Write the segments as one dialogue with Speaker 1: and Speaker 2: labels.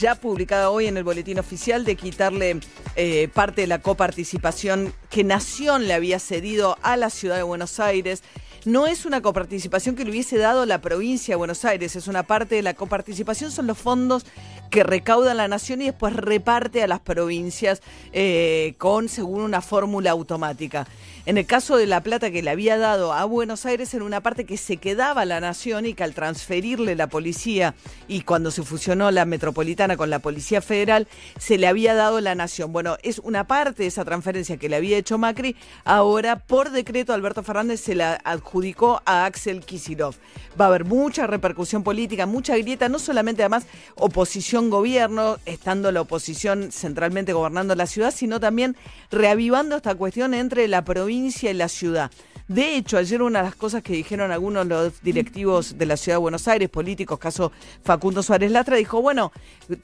Speaker 1: ya publicada hoy en el boletín oficial de quitarle eh, parte de la coparticipación que Nación le había cedido a la ciudad de Buenos Aires. No es una coparticipación que le hubiese dado la provincia de Buenos Aires, es una parte de la coparticipación, son los fondos que recauda la nación y después reparte a las provincias eh, con, según una fórmula automática. En el caso de la plata que le había dado a Buenos Aires, era una parte que se quedaba la nación y que al transferirle la policía y cuando se fusionó la metropolitana con la Policía Federal, se le había dado la nación. Bueno, es una parte de esa transferencia que le había hecho Macri, ahora por decreto Alberto Fernández se la adjudicó a Axel Kisilov. Va a haber mucha repercusión política, mucha grieta, no solamente además oposición gobierno, estando la oposición centralmente gobernando la ciudad, sino también reavivando esta cuestión entre la provincia y la ciudad. De hecho, ayer una de las cosas que dijeron algunos de los directivos de la ciudad de Buenos Aires, políticos, caso Facundo Suárez Latra, dijo, bueno,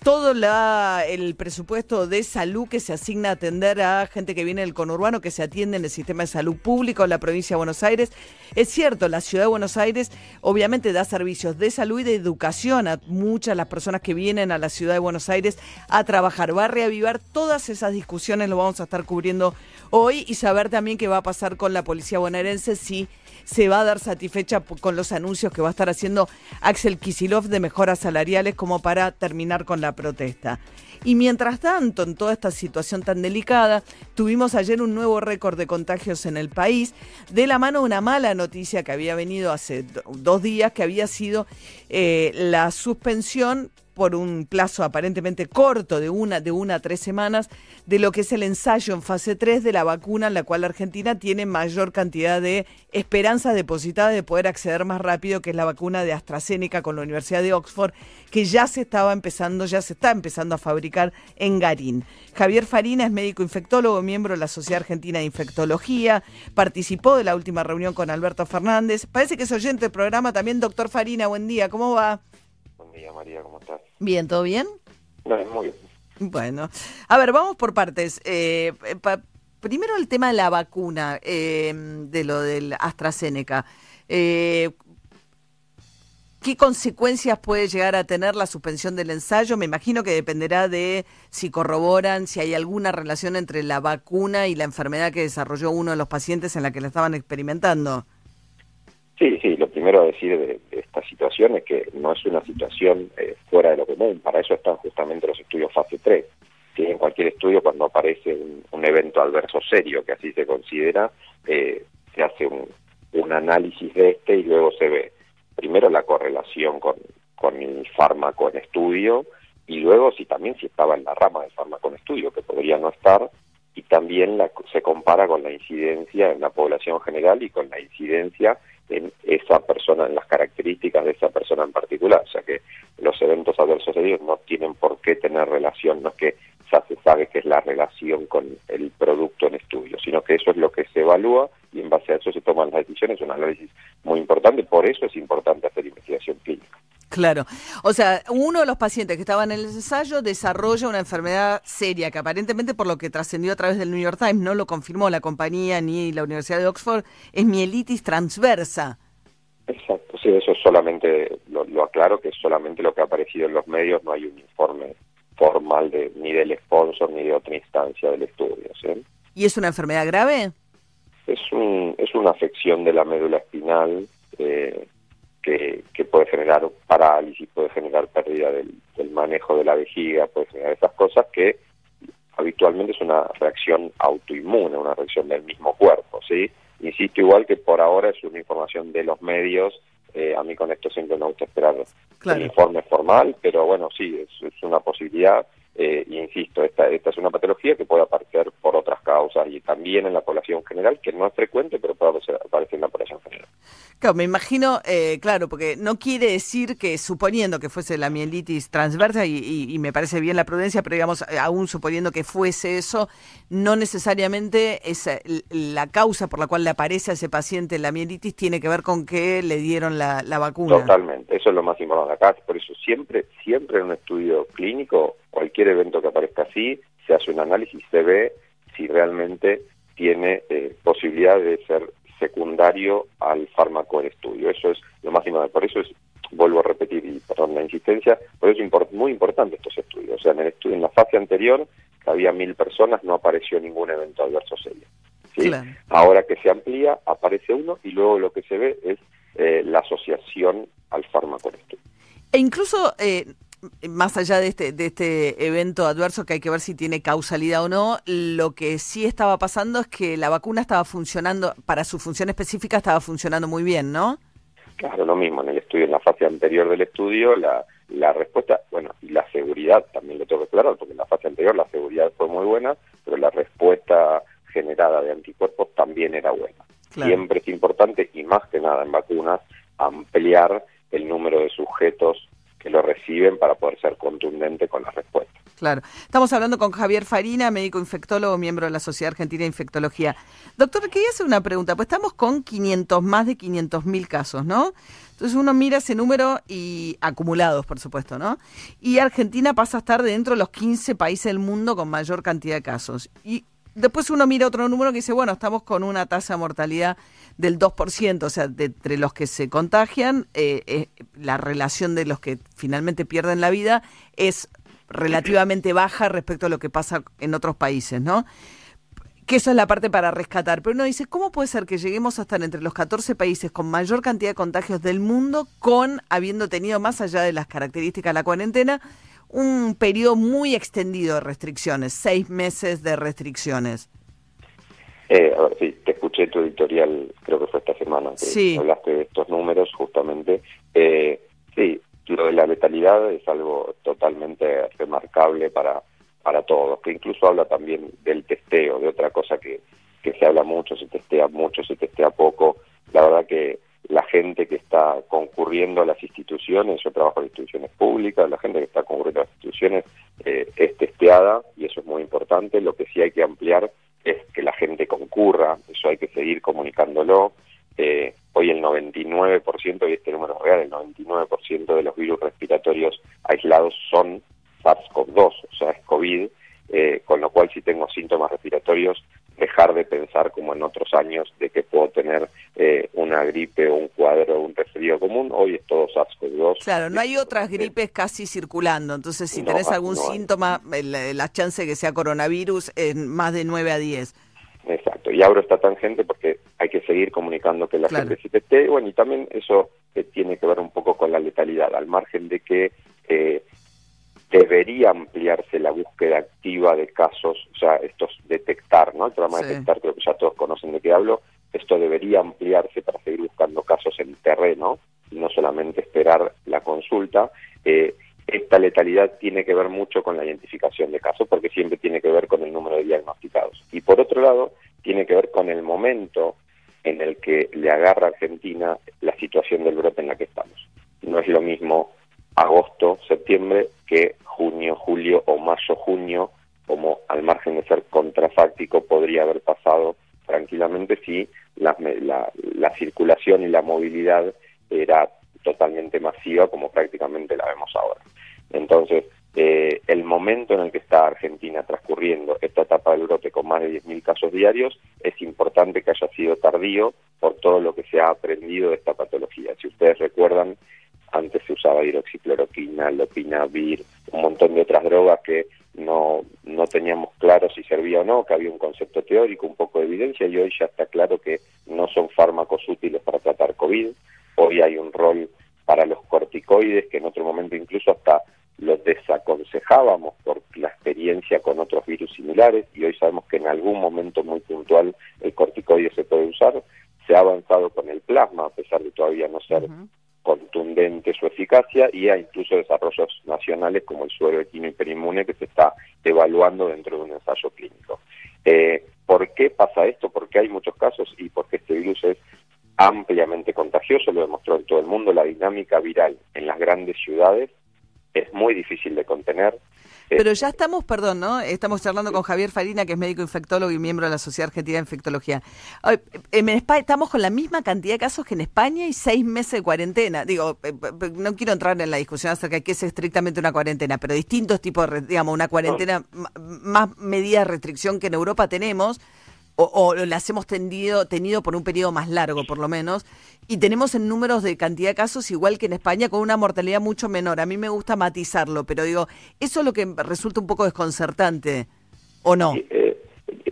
Speaker 1: todo el presupuesto de salud que se asigna a atender a gente que viene del conurbano, que se atiende en el sistema de salud público en la provincia de Buenos Aires, es cierto, la ciudad de Buenos Aires obviamente da servicios de salud y de educación a muchas de las personas que vienen a la ciudad de Buenos Aires a trabajar. Va a reavivar todas esas discusiones, lo vamos a estar cubriendo hoy y saber también qué va a pasar con la policía bonaerense si se va a dar satisfecha con los anuncios que va a estar haciendo Axel Kisilov de mejoras salariales como para terminar con la protesta. Y mientras tanto, en toda esta situación tan delicada, tuvimos ayer un nuevo récord de contagios en el país, de la mano de una mala noticia que había venido hace dos días, que había sido eh, la suspensión por un plazo aparentemente corto de una, de una a tres semanas de lo que es el ensayo en fase 3 de la vacuna en la cual Argentina tiene mayor cantidad de esperanzas depositadas de poder acceder más rápido, que es la vacuna de AstraZeneca con la Universidad de Oxford, que ya se estaba empezando, ya se está empezando a fabricar en Garín. Javier Farina es médico infectólogo, miembro de la Sociedad Argentina de Infectología, participó de la última reunión con Alberto Fernández. Parece que es oyente del programa también, doctor Farina, buen día, ¿cómo va?
Speaker 2: María, ¿cómo estás?
Speaker 1: Bien, ¿todo bien?
Speaker 2: No, muy bien.
Speaker 1: Bueno, a ver, vamos por partes. Eh, primero el tema de la vacuna, eh, de lo del AstraZeneca. Eh, ¿Qué consecuencias puede llegar a tener la suspensión del ensayo? Me imagino que dependerá de si corroboran, si hay alguna relación entre la vacuna y la enfermedad que desarrolló uno de los pacientes en la que la estaban experimentando.
Speaker 2: Sí, sí, lo primero a decir de, esta situación es que no es una situación eh, fuera de lo común, para eso están justamente los estudios fase 3. Si en cualquier estudio cuando aparece un, evento adverso serio, que así se considera, eh, se hace un, análisis de este y luego se ve primero la correlación con, con el fármaco en estudio y luego si también si estaba en la rama del fármaco en estudio, que podría no estar, y también la, se compara con la incidencia en la población general y con la incidencia en esa persona, en las características de esa persona en particular. O sea que los eventos adversos ellos no tienen por qué tener relación, no es que ya se sabe que es la relación con el producto en estudio, sino que eso es lo que se evalúa y en base a eso se toman las decisiones, es un análisis muy importante, por eso es importante hacer investigación clínica.
Speaker 1: Claro. O sea, uno de los pacientes que estaba en el ensayo desarrolla una enfermedad seria que aparentemente por lo que trascendió a través del New York Times no lo confirmó la compañía ni la Universidad de Oxford, es mielitis transversa.
Speaker 2: Exacto, sí, eso es solamente, lo, aclaro, que es solamente lo que ha aparecido en los medios, no hay un informe formal de ni del sponsor ni de otra instancia del estudio. ¿sí?
Speaker 1: ¿Y es una enfermedad grave?
Speaker 2: Es, un, es una afección de la médula espinal eh, que, puede generar parálisis, puede generar pérdida del, manejo de la vejiga, puede generar esas cosas que habitualmente es una reacción autoinmune, una reacción del mismo cuerpo, ¿sí? Insisto igual que por ahora es una información de los medios, eh, a mí con esto siempre me gusta esperar el informe formal, pero bueno, sí, es, es una posibilidad eh, insisto, esta, esta es una patología que puede aparecer por otras causas y también en la población general, que no es frecuente, pero puede aparecer, en la población general.
Speaker 1: Claro, me imagino, eh, claro, porque no quiere decir que suponiendo que fuese la mielitis transversa, y, me parece bien la prudencia, pero digamos, eh, aún suponiendo que fuese eso, no necesariamente es la causa por la cual le aparece a ese paciente la mielitis tiene que ver con que le dieron la, la vacuna.
Speaker 2: Totalmente, eso es lo más importante acá, por eso siempre, siempre en un estudio clínico cualquier evento que aparezca así, se hace un análisis, se ve si realmente tiene eh, posibilidad de ser secundario al fármaco del estudio. Eso es lo más importante. Por eso es vuelvo a repetir, y perdón la insistencia, pero es muy importante estos estudios. O sea, en el estudio, en la fase anterior, que había mil personas, no apareció ningún evento adverso serio. ¿sí? Ahora que se amplía, aparece uno y luego lo que se ve es eh, la asociación al fármaco estudio.
Speaker 1: E incluso, eh, más allá de este, de este evento adverso que hay que ver si tiene causalidad o no, lo que sí estaba pasando es que la vacuna estaba funcionando, para su función específica estaba funcionando muy bien, ¿no?
Speaker 2: Claro, lo mismo, en el estudio, en la fase anterior del estudio, la, la respuesta, bueno, y la seguridad también lo tengo que aclarar, porque en la fase anterior la seguridad fue muy buena, pero la respuesta generada de anticuerpos también era buena. Siempre es importante, y más que nada en vacunas, ampliar el número de sujetos que lo reciben para poder ser contundente con la respuesta.
Speaker 1: Claro. Estamos hablando con Javier Farina, médico infectólogo, miembro de la Sociedad Argentina de Infectología. Doctor, quería hacer una pregunta. Pues estamos con 500, más de 500 mil casos, ¿no? Entonces uno mira ese número y acumulados, por supuesto, ¿no? Y Argentina pasa a estar dentro de los 15 países del mundo con mayor cantidad de casos. Y después uno mira otro número que dice, bueno, estamos con una tasa de mortalidad del 2%, o sea, de, entre los que se contagian, eh, eh, la relación de los que finalmente pierden la vida es relativamente baja respecto a lo que pasa en otros países, ¿no? Que eso es la parte para rescatar. Pero uno dice, ¿cómo puede ser que lleguemos a estar entre los 14 países con mayor cantidad de contagios del mundo, con habiendo tenido, más allá de las características de la cuarentena, un periodo muy extendido de restricciones, seis meses de restricciones?
Speaker 2: Eh, a ver, sí, te escuché tu editorial, creo que fue esta semana, que hablaste de estos números justamente. Eh, sí, lo de la letalidad es algo totalmente remarcable para, para todos, que incluso habla también del testeo, de otra cosa que, que se habla mucho, se testea mucho, se testea poco. La verdad que la gente que está concurriendo a las instituciones, yo trabajo en instituciones públicas, la gente que está concurriendo a las instituciones eh, es testeada y eso es muy importante. Lo que sí hay que ampliar es que la gente concurra, eso hay que seguir comunicándolo. Eh, hoy el 99%, y este número es real, el 99% de los virus respiratorios aislados son SARS-CoV-2, o sea, es COVID, eh, con lo cual si tengo síntomas respiratorios, dejar de pensar como en otros años de que puedo tener eh, una gripe o un cuadro, un resfriado común, hoy es todo SARS-CoV-2.
Speaker 1: Claro, no hay otras gripes casi circulando, entonces si tenés algún síntoma, la chance de que sea coronavirus es más de 9 a 10.
Speaker 2: Exacto, y abro esta tangente porque hay que seguir comunicando que la gente se esté, bueno, y también eso eh, tiene que ver un poco con la letalidad, al margen de que eh, debería ampliarse la búsqueda activa de casos, o sea, estos detectar, ¿no? El programa de detectar, creo que ya todos conocen de qué hablo, esto debería ampliarse para seguir buscando casos en terreno no solamente esperar la consulta. Eh, esta letalidad tiene que ver mucho con la identificación de casos porque siempre tiene que ver con el número de diagnosticados. Y por otro lado, tiene que ver con el momento en el que le agarra a Argentina la situación del brote en la que estamos. No es lo mismo agosto, septiembre que junio, julio o mayo, junio, como al margen de ser contrafáctico podría haber pasado tranquilamente si la, la, la circulación y la movilidad era totalmente masiva como prácticamente la vemos ahora. Entonces, eh, el momento en el que está Argentina transcurriendo esta etapa del brote con más de 10.000 casos diarios, es importante que haya sido tardío por todo lo que se ha aprendido de esta patología. Si ustedes recuerdan, antes se usaba hidroxicloroquina, lopinavir, un montón de otras drogas que no, no teníamos claro si servía o no, que había un concepto teórico, un poco de evidencia, y hoy ya está claro que no son fármacos útiles para tratar COVID. Hoy hay un rol para los corticoides, que en otro momento incluso hasta los desaconsejábamos por la experiencia con otros virus similares y hoy sabemos que en algún momento muy puntual el corticoide se puede usar. Se ha avanzado con el plasma, a pesar de todavía no ser contundente su eficacia, y hay incluso desarrollos nacionales como el suero equino hiperinmune que se está evaluando dentro de un ensayo clínico. Eh, ¿Por qué pasa esto? Porque hay muchos casos y porque este virus es ampliamente contagioso, lo demostró en todo el mundo, la dinámica viral en las grandes ciudades es muy difícil de contener.
Speaker 1: Pero ya estamos, perdón, ¿no? Estamos charlando con Javier Farina, que es médico infectólogo y miembro de la Sociedad Argentina de Infectología. En España estamos con la misma cantidad de casos que en España y seis meses de cuarentena. Digo, eh, no quiero entrar en la discusión acerca de qué es estrictamente una cuarentena, pero distintos tipos, de, digamos, una cuarentena, más medida de restricción que en Europa tenemos
Speaker 3: o, las hemos tendido, tenido por un periodo más largo, por lo menos, y tenemos en números de cantidad de casos igual que en España, con una mortalidad mucho menor. A mí me gusta matizarlo, pero digo, eso es lo que resulta un poco desconcertante, ¿o no?
Speaker 2: Eh,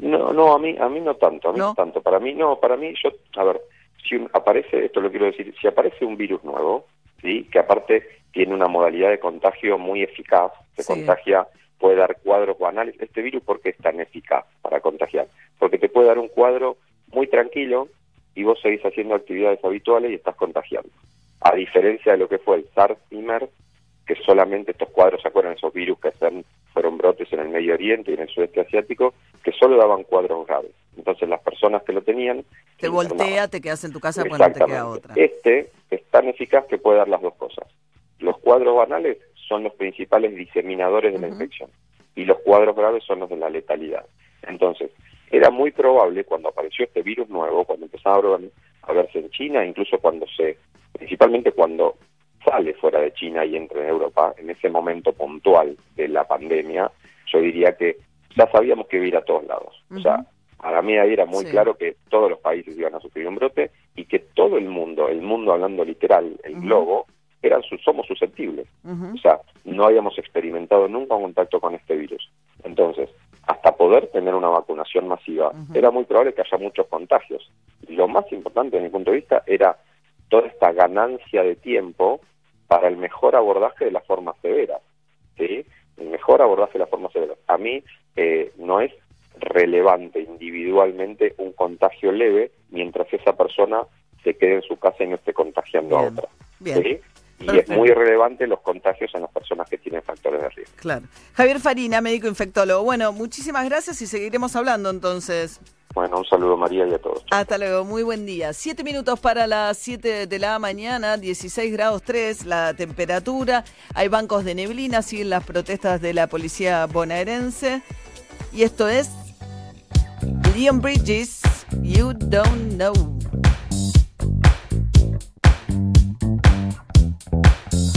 Speaker 2: no, no, a mí, a mí no tanto, a mí ¿No? tanto. Para mí, no, para mí, yo, a ver, si aparece, esto lo quiero decir, si aparece un virus nuevo, ¿sí? que aparte tiene una modalidad de contagio muy eficaz, se contagia puede dar cuadros banales. Este virus, ¿por qué es tan eficaz para contagiar? Porque te puede dar un cuadro muy tranquilo y vos seguís haciendo actividades habituales y estás contagiando. A diferencia de lo que fue el SARS y MERS, que solamente estos cuadros, ¿se acuerdan? Esos virus que fueron brotes en el Medio Oriente y en el sudeste asiático, que solo daban cuadros graves. Entonces las personas que lo tenían...
Speaker 3: Te voltea, te quedas en tu casa cuando te queda otra.
Speaker 2: Este es tan eficaz que puede dar las dos cosas. Los cuadros banales son los principales diseminadores de la infección y los cuadros graves son los de la letalidad. Entonces, era muy probable cuando apareció este virus nuevo, cuando empezaba a verse en China, incluso cuando se, principalmente cuando sale fuera de China y entra en Europa, en ese momento puntual de la pandemia, yo diría que ya sabíamos que iba a ir a todos lados. O sea, para mí ahí era muy claro que todos los países iban a sufrir un brote y que todo el mundo, el mundo hablando literal, el globo, eran somos susceptibles. O sea, no habíamos experimentado nunca un contacto con este virus. Entonces, hasta poder tener una vacunación masiva, era muy probable que haya muchos contagios. Lo más importante, desde mi punto de vista, era toda esta ganancia de tiempo para el mejor abordaje de la forma severa. ¿sí? El mejor abordaje de la forma severa. A mí eh, no es relevante individualmente un contagio leve mientras esa persona se quede en su casa y no esté contagiando a otra. ¿sí? Y es muy relevante los contagios en las personas que tienen factores de riesgo.
Speaker 3: Claro. Javier Farina, médico infectólogo. Bueno, muchísimas gracias y seguiremos hablando entonces.
Speaker 2: Bueno, un saludo María y a todos.
Speaker 3: Hasta luego, muy buen día. Siete minutos para las siete de la mañana, 16 grados 3 la temperatura. Hay bancos de neblina, siguen las protestas de la policía bonaerense. Y esto es Leon Bridges, You Don't Know.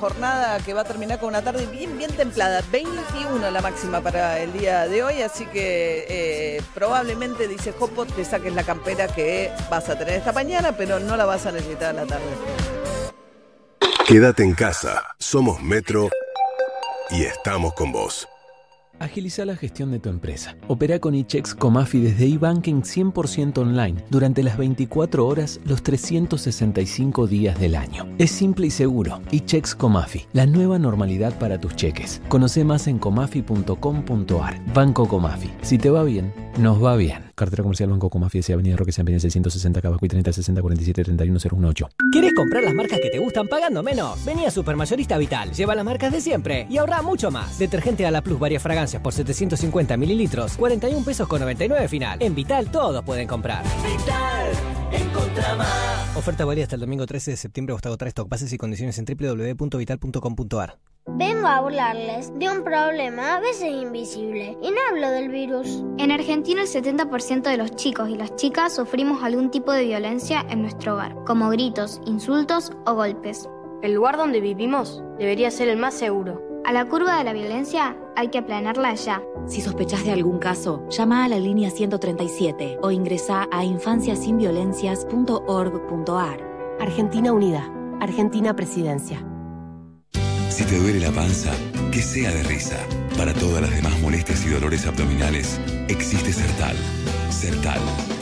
Speaker 3: jornada que va a terminar con una tarde bien, bien templada. 21 la máxima para el día de hoy, así que eh,
Speaker 1: probablemente, dice Jopo, te saques la campera que vas a tener esta mañana, pero no la vas a necesitar a la tarde.
Speaker 4: Quédate en casa. Somos Metro y estamos con vos.
Speaker 5: Agiliza la gestión de tu empresa. Opera con eChecks Comafi desde eBanking 100% online durante las 24 horas, los 365 días del año. Es simple y seguro. eChecks Comafi, la nueva normalidad para tus cheques. Conoce más en comafi.com.ar. Banco Comafi. Si te va bien, nos va bien. Cartera comercial Banco Comafi, Avenida Roque San 660 Cabacuy 30 60 47 31 018.
Speaker 6: ¿Quieres comprar las marcas que te gustan pagando menos? Vení a Supermayorista Vital. Lleva las marcas de siempre y ahorra mucho más. Detergente a la Plus varias fragancias por 750 mililitros, 41 pesos con 99 final. En Vital todos pueden comprar. Vital, encontra más. Oferta válida hasta el domingo 13 de septiembre o 3 stock. Bases y condiciones en www.vital.com.ar.
Speaker 7: Vengo a hablarles de un problema a veces invisible y no hablo del virus.
Speaker 8: En Argentina el 70% de los chicos y las chicas sufrimos algún tipo de violencia en nuestro hogar, como gritos, insultos o golpes.
Speaker 9: El lugar donde vivimos debería ser el más seguro.
Speaker 8: A la curva de la violencia hay que aplanarla ya.
Speaker 10: Si sospechas de algún caso, llama a la línea 137 o ingresa a infanciasinviolencias.org.ar.
Speaker 11: Argentina Unida. Argentina Presidencia.
Speaker 12: Si te duele la panza, que sea de risa. Para todas las demás molestias y dolores abdominales, existe Sertal. Sertal.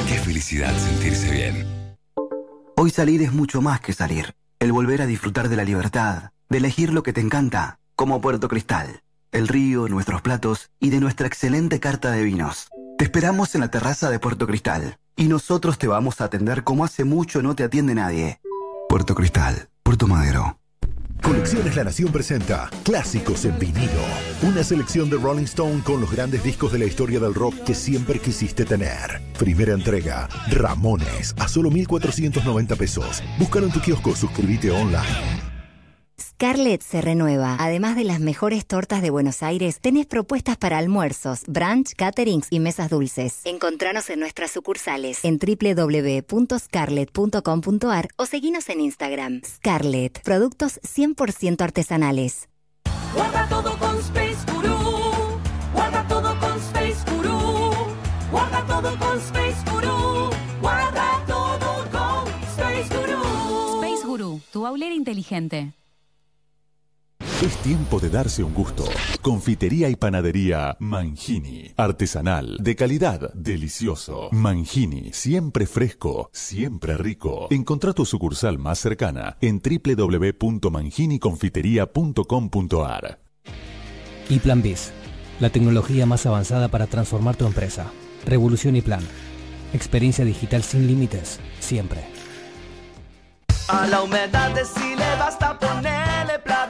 Speaker 12: Qué felicidad sentirse bien.
Speaker 13: Hoy salir es mucho más que salir. El volver a disfrutar de la libertad, de elegir lo que te encanta, como Puerto Cristal, el río, nuestros platos y de nuestra excelente carta de vinos. Te esperamos en la terraza de Puerto Cristal y nosotros te vamos a atender como hace mucho no te atiende nadie. Puerto Cristal, Puerto Madero.
Speaker 14: Colecciones La Nación presenta Clásicos en vinilo. Una selección de Rolling Stone con los grandes discos de la historia del rock que siempre quisiste tener. Primera entrega, Ramones, a solo 1,490 pesos. Búscalo en tu kiosco, suscríbete online.
Speaker 15: Scarlett se renueva. Además de las mejores tortas de Buenos Aires, tenés propuestas para almuerzos, brunch, caterings y mesas dulces. Encontranos en nuestras sucursales en www.scarlett.com.ar o seguinos en Instagram. Scarlett, productos 100% artesanales.
Speaker 16: Guarda todo con Space Guru. Guarda todo con Space Guru. Guarda todo con Space Guru. Guarda todo con Space Guru.
Speaker 17: Space Guru, tu aulera inteligente.
Speaker 14: Es tiempo de darse un gusto. Confitería y panadería Mangini. Artesanal, de calidad, delicioso. Mangini, siempre fresco, siempre rico. Encontrá tu sucursal más cercana en www.manginiconfiteria.com.ar.
Speaker 6: Y Plan BIS, la tecnología más avanzada para transformar tu empresa. Revolución y Plan. Experiencia digital sin límites, siempre.
Speaker 16: A la humedad de si le basta ponerle Plavicón,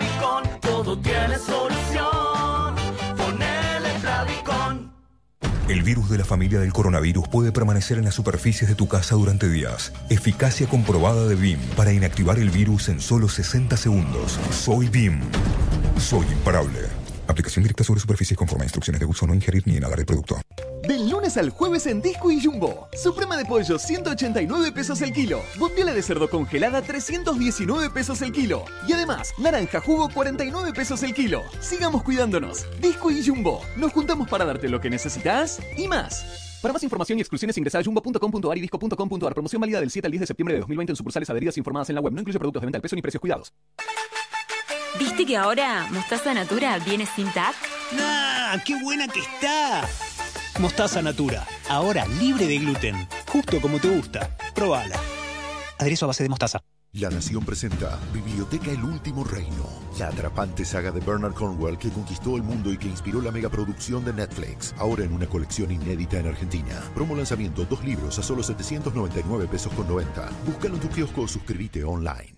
Speaker 18: El virus de la familia del coronavirus puede permanecer en las superficies de tu casa durante días. Eficacia comprobada de BIM para inactivar el virus en solo 60 segundos. Soy BIM. Soy imparable. Aplicación directa sobre superficies conforme instrucciones de uso, no ingerir ni inhalar el producto.
Speaker 19: Del lunes al jueves en Disco y Jumbo. Suprema de pollo 189 pesos el kilo. Bondiola de cerdo congelada 319 pesos el kilo. Y además, naranja jugo 49 pesos el kilo. Sigamos cuidándonos. Disco y Jumbo. Nos juntamos para darte lo que necesitas y más. Para más información y exclusiones ingresa a jumbo.com.ar y disco.com.ar. Promoción válida del 7 al 10 de septiembre de 2020 en sucursales adheridas informadas en la web. No incluye productos de venta al peso ni precios cuidados.
Speaker 17: ¿Viste que ahora Mostaza Natura viene sin TAC?
Speaker 20: ¡Ah! ¡Qué buena que está! Mostaza Natura, ahora libre de gluten, justo como te gusta. Probala. Aderezo a base de mostaza.
Speaker 14: La Nación presenta Biblioteca El Último Reino, la atrapante saga de Bernard Cornwell que conquistó el mundo y que inspiró la megaproducción de Netflix, ahora en una colección inédita en Argentina. Promo lanzamiento, dos libros a solo 799 pesos con 90. Búscalo en tu kiosco o suscríbete online.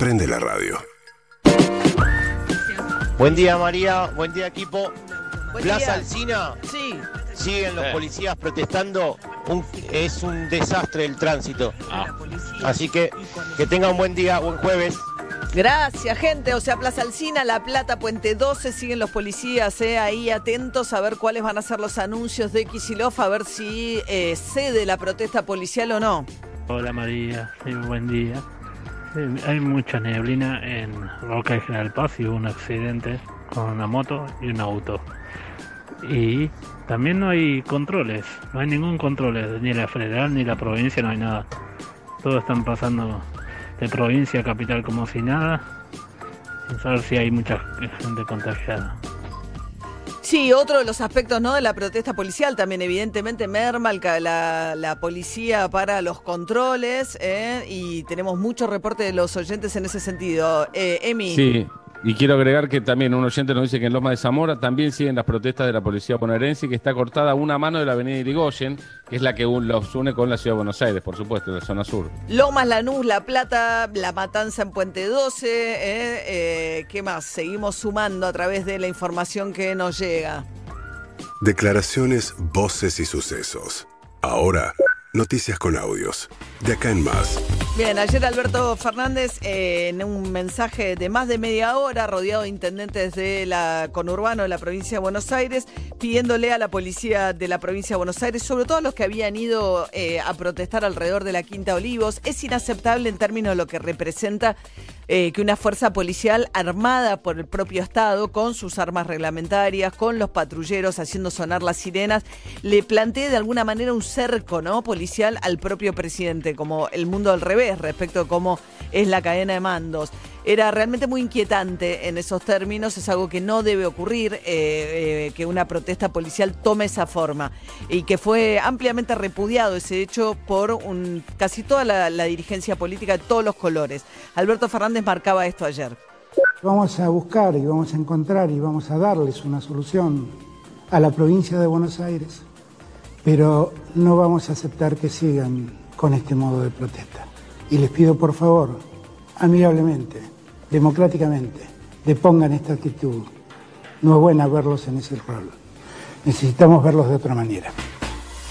Speaker 4: Prende la radio.
Speaker 21: Buen día María, buen día equipo.
Speaker 1: Buen
Speaker 21: Plaza
Speaker 1: día.
Speaker 21: Alcina,
Speaker 1: Sí.
Speaker 21: siguen los policías protestando, un- es un desastre el tránsito. Así que que tengan un buen día, buen jueves.
Speaker 1: Gracias, gente. O sea, Plaza Alcina, La Plata, Puente 12, siguen los policías eh, ahí atentos a ver cuáles van a ser los anuncios de Kicillof, a ver si eh, cede la protesta policial o no.
Speaker 22: Hola María, sí, buen día. Hay mucha neblina en Roca y General Paz y hubo un accidente con una moto y un auto. Y también no hay controles, no hay ningún control, ni la federal ni la provincia, no hay nada. Todos están pasando de provincia a capital como si nada, sin saber si hay mucha gente contagiada.
Speaker 1: Sí, otro de los aspectos ¿no? de la protesta policial también, evidentemente, merma la, la policía para los controles eh, y tenemos mucho reporte de los oyentes en ese sentido. Eh, Emi.
Speaker 23: Sí, y quiero agregar que también un oyente nos dice que en Loma de Zamora también siguen las protestas de la policía bonaerense y que está cortada una mano de la avenida Irigoyen, que es la que un- los une con la ciudad de Buenos Aires, por supuesto, la zona sur.
Speaker 1: Lomas, Lanús, La Plata, La Matanza en Puente 12. eh, eh, ¿Qué más? Seguimos sumando a través de la información que nos llega.
Speaker 4: Declaraciones, voces y sucesos. Ahora, noticias con audios. De acá en más.
Speaker 1: Bien, ayer Alberto Fernández eh, en un mensaje de más de media hora, rodeado de intendentes de la conurbano de la provincia de Buenos Aires, pidiéndole a la policía de la provincia de Buenos Aires, sobre todo a los que habían ido eh, a protestar alrededor de la Quinta Olivos, es inaceptable en términos de lo que representa eh, que una fuerza policial armada por el propio Estado, con sus armas reglamentarias, con los patrulleros haciendo sonar las sirenas, le plantee de alguna manera un cerco ¿no? policial al propio presidente, como el mundo al revés respecto a cómo es la cadena de mandos. Era realmente muy inquietante en esos términos, es algo que no debe ocurrir, eh, eh, que una protesta policial tome esa forma y que fue ampliamente repudiado ese hecho por casi toda la dirigencia política de todos los colores. Alberto Fernández marcaba esto ayer.
Speaker 24: Vamos a buscar y vamos a encontrar y vamos a darles una solución a la provincia de Buenos Aires, pero no vamos a aceptar que sigan con este modo de protesta. Y les pido por favor, amigablemente, democráticamente, depongan esta actitud. No es buena verlos en ese rol. Necesitamos verlos de otra manera.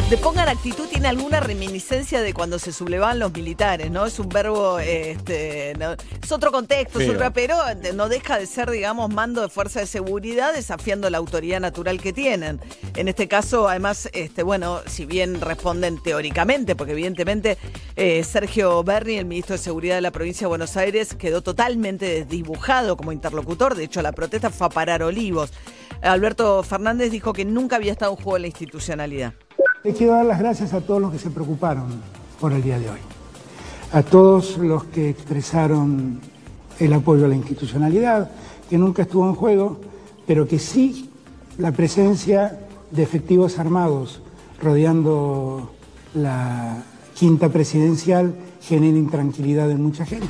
Speaker 1: De pongan actitud tiene alguna reminiscencia de cuando se sublevaban los militares, ¿no? Es un verbo, eh, este, no- es otro contexto, es
Speaker 23: Feo.
Speaker 1: otra, pero no deja de ser, digamos, mando de fuerza de seguridad desafiando la autoridad natural que tienen. En este caso, además, este, bueno, si bien responden teóricamente, porque evidentemente eh, Sergio Berni, el ministro de Seguridad de la provincia de Buenos Aires, quedó totalmente desdibujado como interlocutor. De hecho, la protesta fue a parar Olivos. Alberto Fernández dijo que nunca había estado en juego la institucionalidad.
Speaker 24: Le quiero dar las gracias a todos los que se preocuparon por el día de hoy, a todos los que expresaron el apoyo a la institucionalidad, que nunca estuvo en juego, pero que sí la presencia de efectivos armados rodeando la quinta presidencial genera intranquilidad en mucha gente.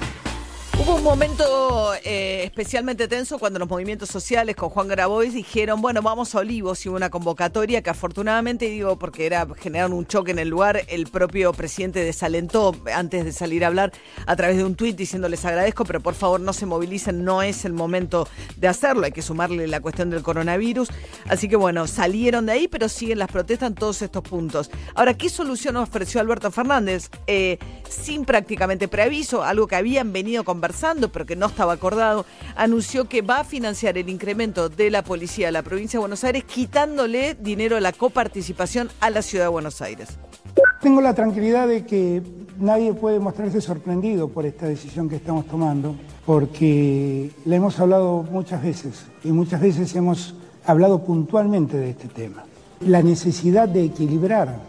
Speaker 1: Hubo un momento eh, especialmente tenso cuando los movimientos sociales con Juan Grabois dijeron, bueno, vamos a Olivos y hubo una convocatoria que afortunadamente, digo, porque era generaron un choque en el lugar, el propio presidente desalentó antes de salir a hablar a través de un tuit diciendo les agradezco, pero por favor no se movilicen, no es el momento de hacerlo, hay que sumarle la cuestión del coronavirus. Así que bueno, salieron de ahí, pero siguen las protestas en todos estos puntos. Ahora, ¿qué solución ofreció Alberto Fernández? Eh, sin prácticamente preaviso, algo que habían venido conversando, pero que no estaba acordado, anunció que va a financiar el incremento de la policía de la provincia de Buenos Aires, quitándole dinero a la coparticipación a la ciudad de Buenos Aires.
Speaker 24: Tengo la tranquilidad de que nadie puede mostrarse sorprendido por esta decisión que estamos tomando, porque la hemos hablado muchas veces y muchas veces hemos hablado puntualmente de este tema. La necesidad de equilibrar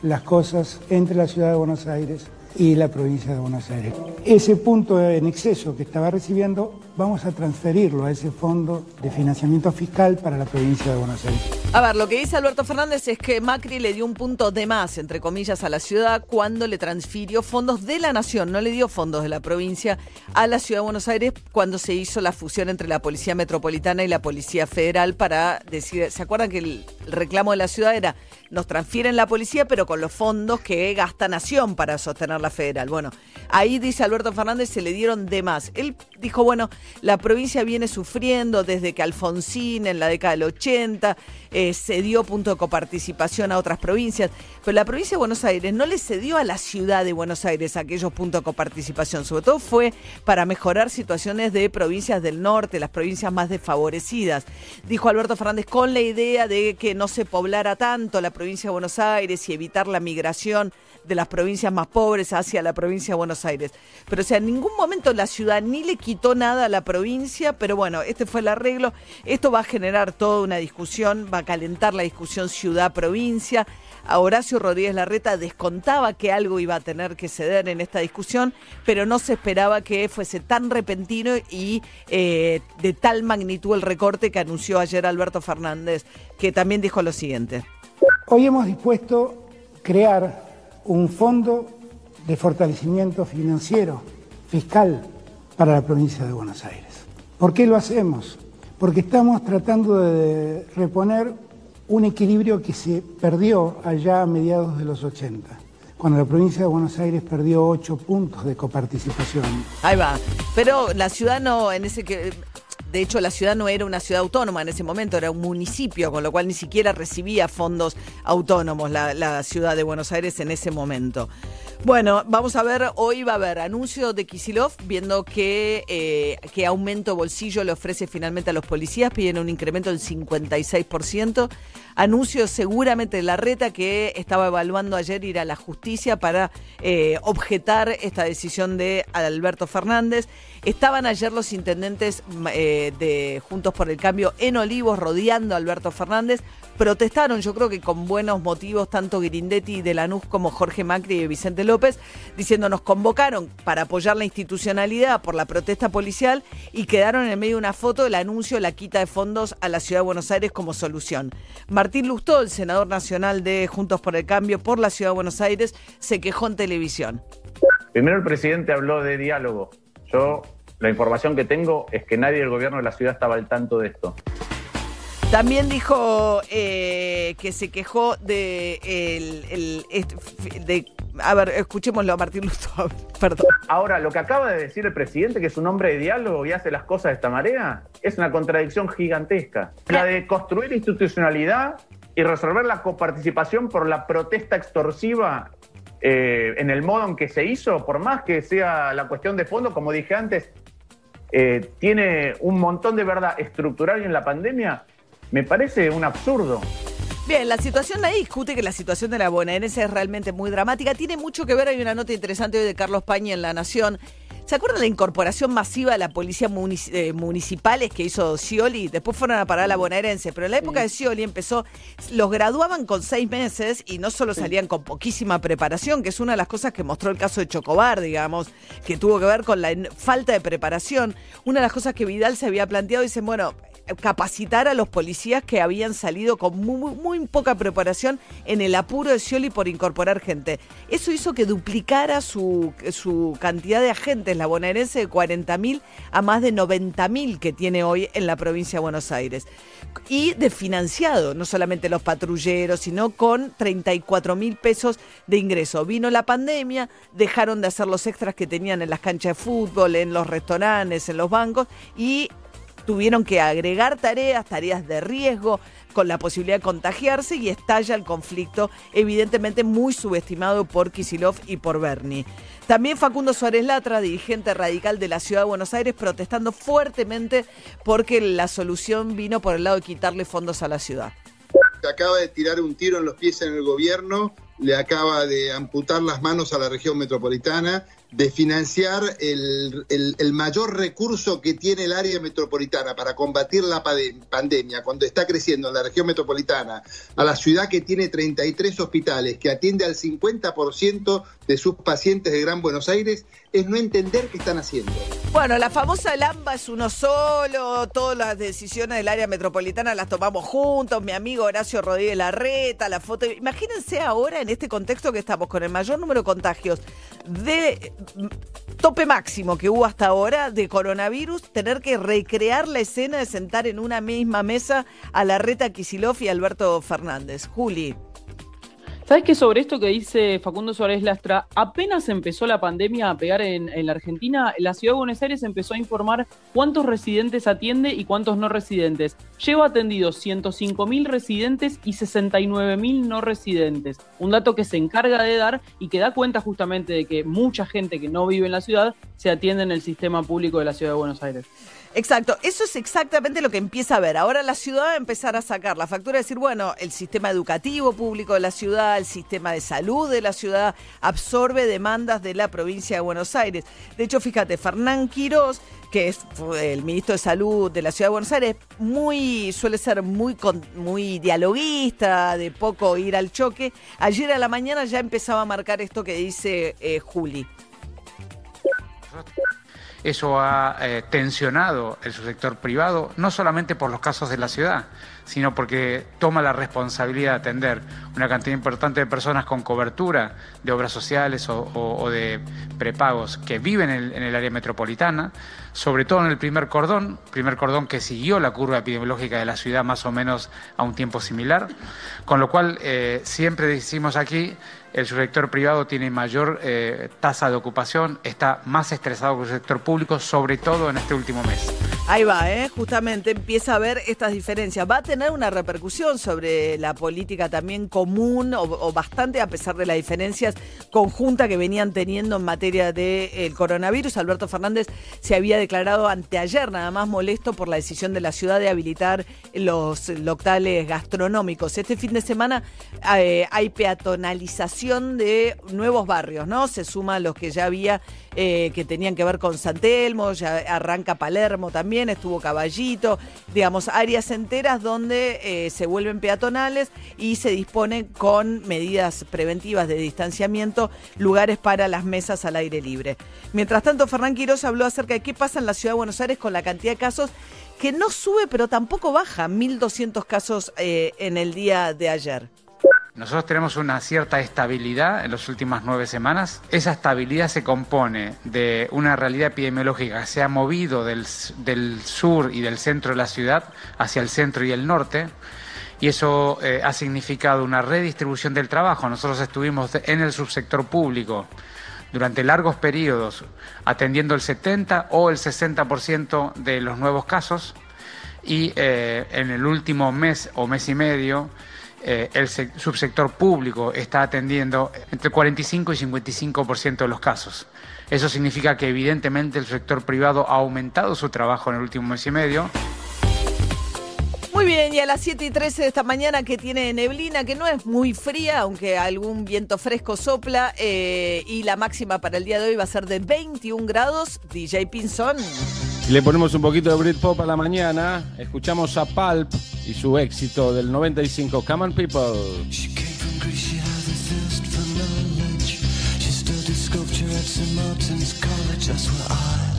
Speaker 24: las cosas entre la ciudad de Buenos Aires y la provincia de Buenos Aires. Ese punto en exceso que estaba recibiendo, vamos a transferirlo a ese fondo de financiamiento fiscal para la provincia de Buenos Aires.
Speaker 1: A ver, lo que dice Alberto Fernández es que Macri le dio un punto de más, entre comillas, a la ciudad cuando le transfirió fondos de la nación, no le dio fondos de la provincia a la ciudad de Buenos Aires cuando se hizo la fusión entre la Policía Metropolitana y la Policía Federal para decir, ¿se acuerdan que el reclamo de la ciudad era nos transfieren la policía pero con los fondos que gasta Nación para sostener la federal? Bueno, ahí dice Alberto Fernández se le dieron de más. Él dijo, bueno, La provincia viene sufriendo desde que Alfonsín en la década del 80 eh, cedió punto de coparticipación a otras provincias, pero la provincia de Buenos Aires no le cedió a la ciudad de Buenos Aires aquellos puntos de coparticipación, sobre todo fue para mejorar situaciones de provincias del norte, las provincias más desfavorecidas. Dijo Alberto Fernández con la idea de que no se poblara tanto la provincia de Buenos Aires y evitar la migración de las provincias más pobres hacia la provincia de Buenos Aires. Pero o sea, en ningún momento la ciudad ni le quitó nada a la provincia, pero bueno, este fue el arreglo. Esto va a generar toda una discusión, va a calentar la discusión ciudad-provincia. A Horacio Rodríguez Larreta descontaba que algo iba a tener que ceder en esta discusión, pero no se esperaba que fuese tan repentino y eh, de tal magnitud el recorte que anunció ayer Alberto Fernández, que también dijo lo siguiente.
Speaker 24: Hoy hemos dispuesto crear un fondo de fortalecimiento financiero, fiscal, para la provincia de Buenos Aires. ¿Por qué lo hacemos? Porque estamos tratando de reponer un equilibrio que se perdió allá a mediados de los 80, cuando la provincia de Buenos Aires perdió 8 puntos de coparticipación.
Speaker 1: Ahí va. Pero la ciudad no, en ese que. De hecho, la ciudad no era una ciudad autónoma en ese momento, era un municipio, con lo cual ni siquiera recibía fondos autónomos la, ciudad de Buenos Aires en ese momento. Bueno, vamos a ver, hoy va a haber anuncio de Kisilov, viendo que, eh, aumento bolsillo le ofrece finalmente a los policías, piden un incremento del 56%. Anuncio seguramente de la reta que estaba evaluando ayer ir a la justicia para eh, objetar esta decisión de Alberto Fernández. Estaban ayer los intendentes eh, de Juntos por el Cambio en Olivos rodeando a Alberto Fernández. Protestaron, yo creo que con buenos motivos, tanto Grindetti de Lanús como Jorge Macri y Vicente López, diciendo nos convocaron para apoyar la institucionalidad por la protesta policial y quedaron en el medio de una foto del anuncio de la quita de fondos a la ciudad de Buenos Aires como solución. Martín Lustó, el senador nacional de Juntos por el Cambio por la ciudad de Buenos Aires, se quejó en televisión.
Speaker 25: Primero el presidente habló de diálogo. Yo la información que tengo es que nadie del gobierno de la ciudad estaba al tanto de esto.
Speaker 1: También dijo eh, que se quejó de, el, de- A ver, escuchémoslo a Martín Lustó. Perdón.
Speaker 25: Ahora, lo que acaba de decir el presidente, que es un hombre de diálogo y hace las cosas de esta manera, es una contradicción gigantesca. La de construir institucionalidad y resolver la coparticipación por la protesta extorsiva eh, en el modo en que se hizo, por más que sea la cuestión de fondo, como dije antes, eh, tiene un montón de verdad estructural y en la pandemia, me parece un absurdo.
Speaker 1: Bien, la situación ahí discute que la situación de la bonaerense es realmente muy dramática. Tiene mucho que ver, hay una nota interesante hoy de Carlos Pañi en La Nación. ¿Se acuerdan la incorporación masiva de la policía munici- eh, municipales que hizo Scioli? Después fueron a parar a la bonaerense, pero en la época de Scioli empezó, los graduaban con seis meses y no solo salían con poquísima preparación, que es una de las cosas que mostró el caso de Chocobar, digamos, que tuvo que ver con la falta de preparación. Una de las cosas que Vidal se había planteado, dicen, bueno, capacitar a los policías que habían salido con muy, muy- muy poca preparación en el apuro de Scioli por incorporar gente. Eso hizo que duplicara su, su cantidad de agentes, la bonaerense de 40.000 a más de 90.000 que tiene hoy en la provincia de Buenos Aires. Y de financiado, no solamente los patrulleros, sino con 34 mil pesos de ingreso. Vino la pandemia, dejaron de hacer los extras que tenían en las canchas de fútbol, en los restaurantes, en los bancos y tuvieron que agregar tareas, tareas de riesgo, con la posibilidad de contagiarse y estalla el conflicto, evidentemente muy subestimado por Kisilov y por Bernie. También Facundo Suárez Latra, dirigente radical de la ciudad de Buenos Aires, protestando fuertemente porque la solución vino por el lado de quitarle fondos a la ciudad.
Speaker 26: que acaba de tirar un tiro en los pies en el gobierno, le acaba de amputar las manos a la región metropolitana, de financiar el, el- el mayor recurso que tiene el área metropolitana para combatir la pandemia, cuando está creciendo en la región metropolitana, a la ciudad que tiene 33 hospitales, que atiende al 50% de sus pacientes de Gran Buenos Aires, es no entender qué están haciendo.
Speaker 1: Bueno, la famosa Lamba es uno solo, todas las decisiones del área metropolitana las tomamos juntos, mi amigo Horacio Rodríguez Larreta, la foto. Imagínense ahora en este contexto que estamos con el mayor número de contagios de mm, tope máximo que hubo hasta ahora de coronavirus, tener que recrear la escena de sentar en una misma mesa a Larreta, Kisilov y Alberto Fernández. Juli.
Speaker 27: ¿Sabes que sobre esto que dice Facundo Suárez Lastra, apenas empezó la pandemia a pegar en, en la Argentina, la ciudad de Buenos Aires empezó a informar cuántos residentes atiende y cuántos no residentes. Lleva atendidos 105.000 residentes y 69.000 no residentes. Un dato que se encarga de dar y que da cuenta justamente de que mucha gente que no vive en la ciudad se atiende en el sistema público de la ciudad de Buenos Aires.
Speaker 1: Exacto, eso es exactamente lo que empieza a ver. Ahora la ciudad va a empezar a sacar la factura decir, bueno, el sistema educativo público de la ciudad, el sistema de salud de la ciudad absorbe demandas de la provincia de Buenos Aires. De hecho, fíjate, Fernán Quirós, que es el ministro de Salud de la ciudad de Buenos Aires, muy suele ser muy muy dialoguista, de poco ir al choque. Ayer a la mañana ya empezaba a marcar esto que dice eh, Juli.
Speaker 28: Eso ha eh, tensionado el subsector privado, no solamente por los casos de la ciudad, sino porque toma la responsabilidad de atender una cantidad importante de personas con cobertura de obras sociales o, de prepagos que viven en el, en el área metropolitana, sobre todo en el primer cordón, primer cordón que siguió la curva epidemiológica de la ciudad más o menos a un tiempo similar, con lo cual eh, siempre decimos aquí el sector privado tiene mayor eh, tasa de ocupación, está más estresado que el sector público, sobre todo en este último mes.
Speaker 1: Ahí va, ¿eh? justamente empieza a ver estas diferencias. Va a tener una repercusión sobre la política también común o, bastante a pesar de las diferencias conjuntas que venían teniendo en materia del coronavirus. Alberto Fernández se había declarado anteayer nada más molesto por la decisión de la ciudad de habilitar los locales gastronómicos. Este fin de semana eh, hay peatonalización de nuevos barrios, ¿no? Se suma a los que ya había eh, que tenían que ver con San Telmo, ya arranca Palermo también, estuvo Caballito, digamos, áreas enteras donde eh, se vuelven peatonales y se disponen con medidas preventivas de distanciamiento, lugares para las mesas al aire libre. Mientras tanto, Fernán Quiroz habló acerca de qué pasa en la ciudad de Buenos Aires con la cantidad de casos que no sube, pero tampoco baja, 1.200 casos eh, en el día de ayer.
Speaker 28: Nosotros tenemos una cierta estabilidad en las últimas nueve semanas. Esa estabilidad se compone de una realidad epidemiológica que se ha movido del, sur y del centro de la ciudad hacia el centro y el norte. Y eso eh, ha significado una redistribución del trabajo. Nosotros estuvimos en el subsector público durante largos periodos atendiendo el 70 o el 60% de los nuevos casos y eh, en el último mes o mes y medio eh, el sec- subsector público está atendiendo entre 45 y 55% de los casos. Eso significa que evidentemente el sector privado ha aumentado su trabajo en el último mes y medio.
Speaker 1: Muy bien, y a las 7 y 13 de esta mañana que tiene neblina, que no es muy fría, aunque algún viento fresco sopla, eh, y la máxima para el día de hoy va a ser de 21 grados. DJ Pinzón.
Speaker 23: Le ponemos un poquito de Britpop a la mañana. Escuchamos a Pulp y su éxito del 95, Come on People.
Speaker 3: She had the thirst for knowledge. She studied sculpture at St. Martin's College. That's where I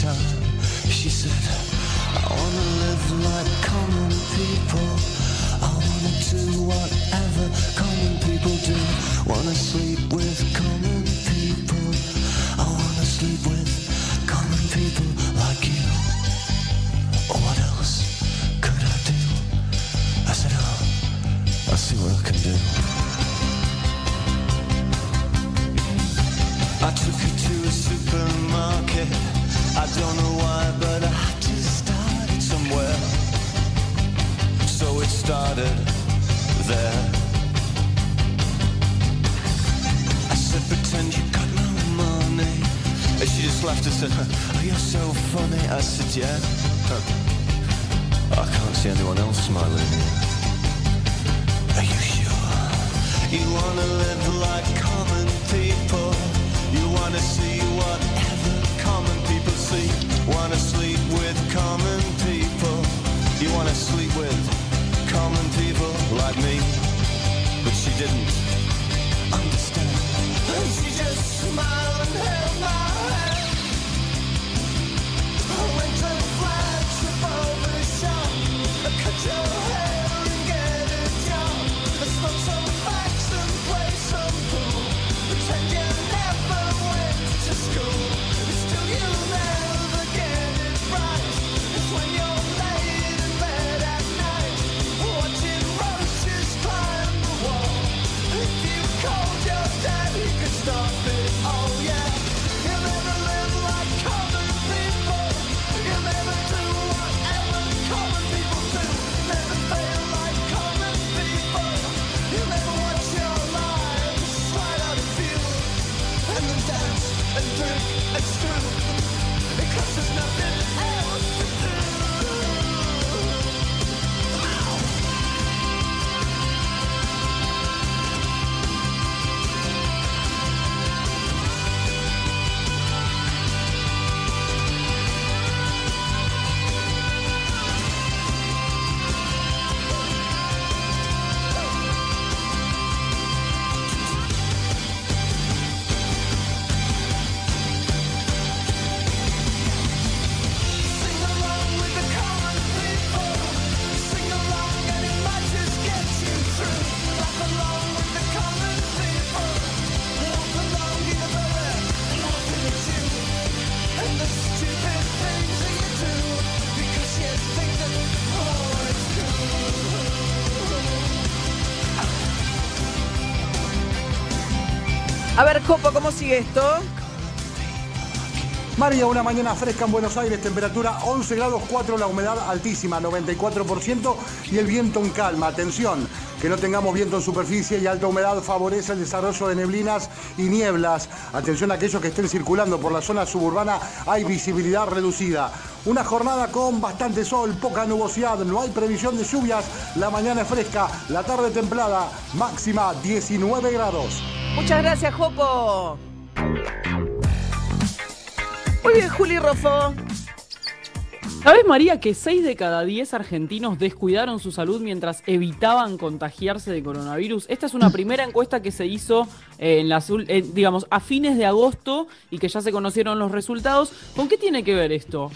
Speaker 3: time,
Speaker 1: ¿cómo sigue esto?
Speaker 29: María, una mañana fresca en Buenos Aires, temperatura 11 grados 4, la humedad altísima, 94% y el viento en calma. Atención, que no tengamos viento en superficie y alta humedad favorece el desarrollo de neblinas y nieblas. Atención a aquellos que estén circulando por la zona suburbana, hay visibilidad reducida. Una jornada con bastante sol, poca nubosidad, no hay previsión de lluvias, la mañana es fresca, la tarde templada, máxima 19 grados.
Speaker 1: Muchas gracias, Jopo. Muy bien, Juli Rofo.
Speaker 27: ¿Sabes, María, que 6 de cada 10 argentinos descuidaron su salud mientras evitaban contagiarse de coronavirus? Esta es una primera encuesta que se hizo eh, en las, eh, digamos, a fines de agosto y que ya se conocieron los resultados. ¿Con qué tiene que ver esto?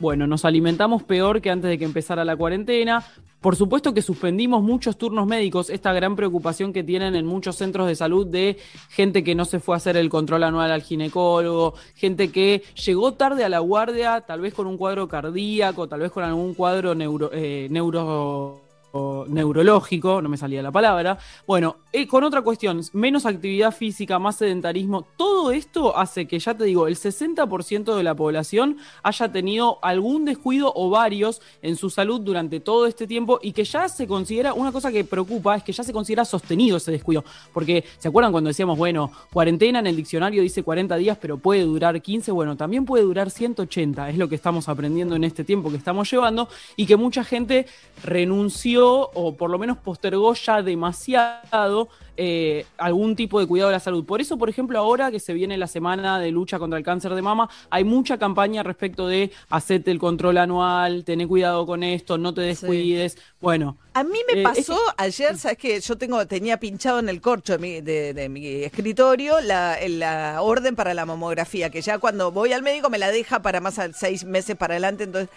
Speaker 27: Bueno, nos alimentamos peor que antes de que empezara la cuarentena. Por supuesto que suspendimos muchos turnos médicos, esta gran preocupación que tienen en muchos centros de salud de gente que no se fue a hacer el control anual al ginecólogo, gente que llegó tarde a la guardia, tal vez con un cuadro cardíaco, tal vez con algún cuadro neuro, eh, neuro- neurológico, no me salía la palabra. Bueno, eh, con otra cuestión, menos actividad física, más sedentarismo, todo esto hace que, ya te digo, el 60% de la población haya tenido algún descuido o varios en su salud durante todo este tiempo y que ya se considera, una cosa que preocupa es que ya se considera sostenido ese descuido. Porque, ¿se acuerdan cuando decíamos, bueno, cuarentena en el diccionario dice 40 días, pero puede durar 15? Bueno, también puede durar 180, es lo que estamos aprendiendo en este tiempo que estamos llevando y que mucha gente renunció o por lo menos postergó ya demasiado eh, algún tipo de cuidado de la salud. Por eso, por ejemplo, ahora que se viene la semana de lucha contra el cáncer de mama, hay mucha campaña respecto de hacerte el control anual, tener cuidado con esto, no te descuides. Bueno.
Speaker 1: A mí me
Speaker 27: eh,
Speaker 1: pasó
Speaker 27: es
Speaker 1: ayer, sabes que yo tengo tenía pinchado en el corcho de mi, de, de mi escritorio la, la orden para la mamografía, que ya cuando voy al médico me la deja para más a seis meses para adelante. Entonces,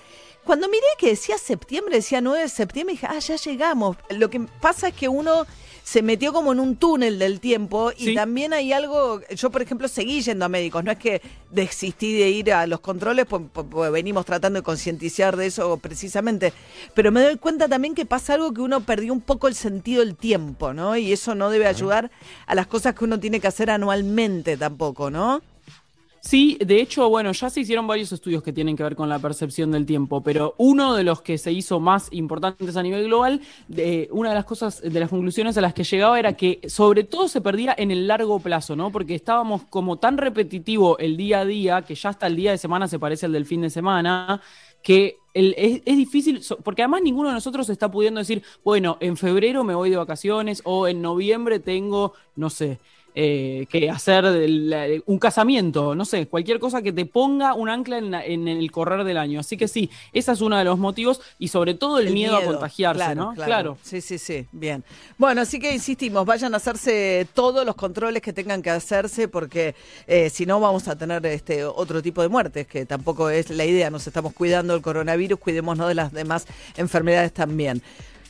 Speaker 1: cuando miré que decía septiembre, decía 9 de septiembre, dije, ah, ya llegamos. Lo que pasa es que uno se metió como en un túnel del tiempo y
Speaker 27: Sí.
Speaker 1: también hay algo, yo por ejemplo seguí yendo a médicos, no es que desistí de ir a los controles, pues, pues, pues venimos tratando de concientizar de eso precisamente, pero me doy cuenta también que pasa algo que uno perdió un poco el sentido del tiempo, ¿no? Y eso no debe ayudar a las cosas que uno tiene que hacer anualmente tampoco, ¿no?
Speaker 27: Sí, de hecho, bueno, ya se hicieron varios estudios que tienen que ver con la percepción del tiempo, pero uno de los que se hizo más importantes a nivel global, de, una de las cosas, de las conclusiones a las que llegaba era que sobre todo se perdía en el largo plazo, ¿no? Porque estábamos como tan repetitivo el día a día, que ya hasta el día de semana se parece al del fin de semana, que es, es difícil, porque además ninguno de nosotros está pudiendo decir, bueno, en febrero me voy de vacaciones o en noviembre tengo, no sé, eh, que hacer la- un casamiento, no sé, cualquier cosa que te ponga un ancla en, la- en el correr del año. Así que sí, ese es uno de los motivos y sobre todo el, miedo, a contagiarse,
Speaker 1: claro,
Speaker 27: ¿no?
Speaker 1: Claro. Sí, sí, sí. Bien. Bueno, así que insistimos, vayan a hacerse todos los controles que tengan que hacerse porque eh, si no vamos a tener este otro tipo de muertes, que tampoco es la idea. Nos estamos cuidando del coronavirus, cuidémonos de las demás enfermedades también.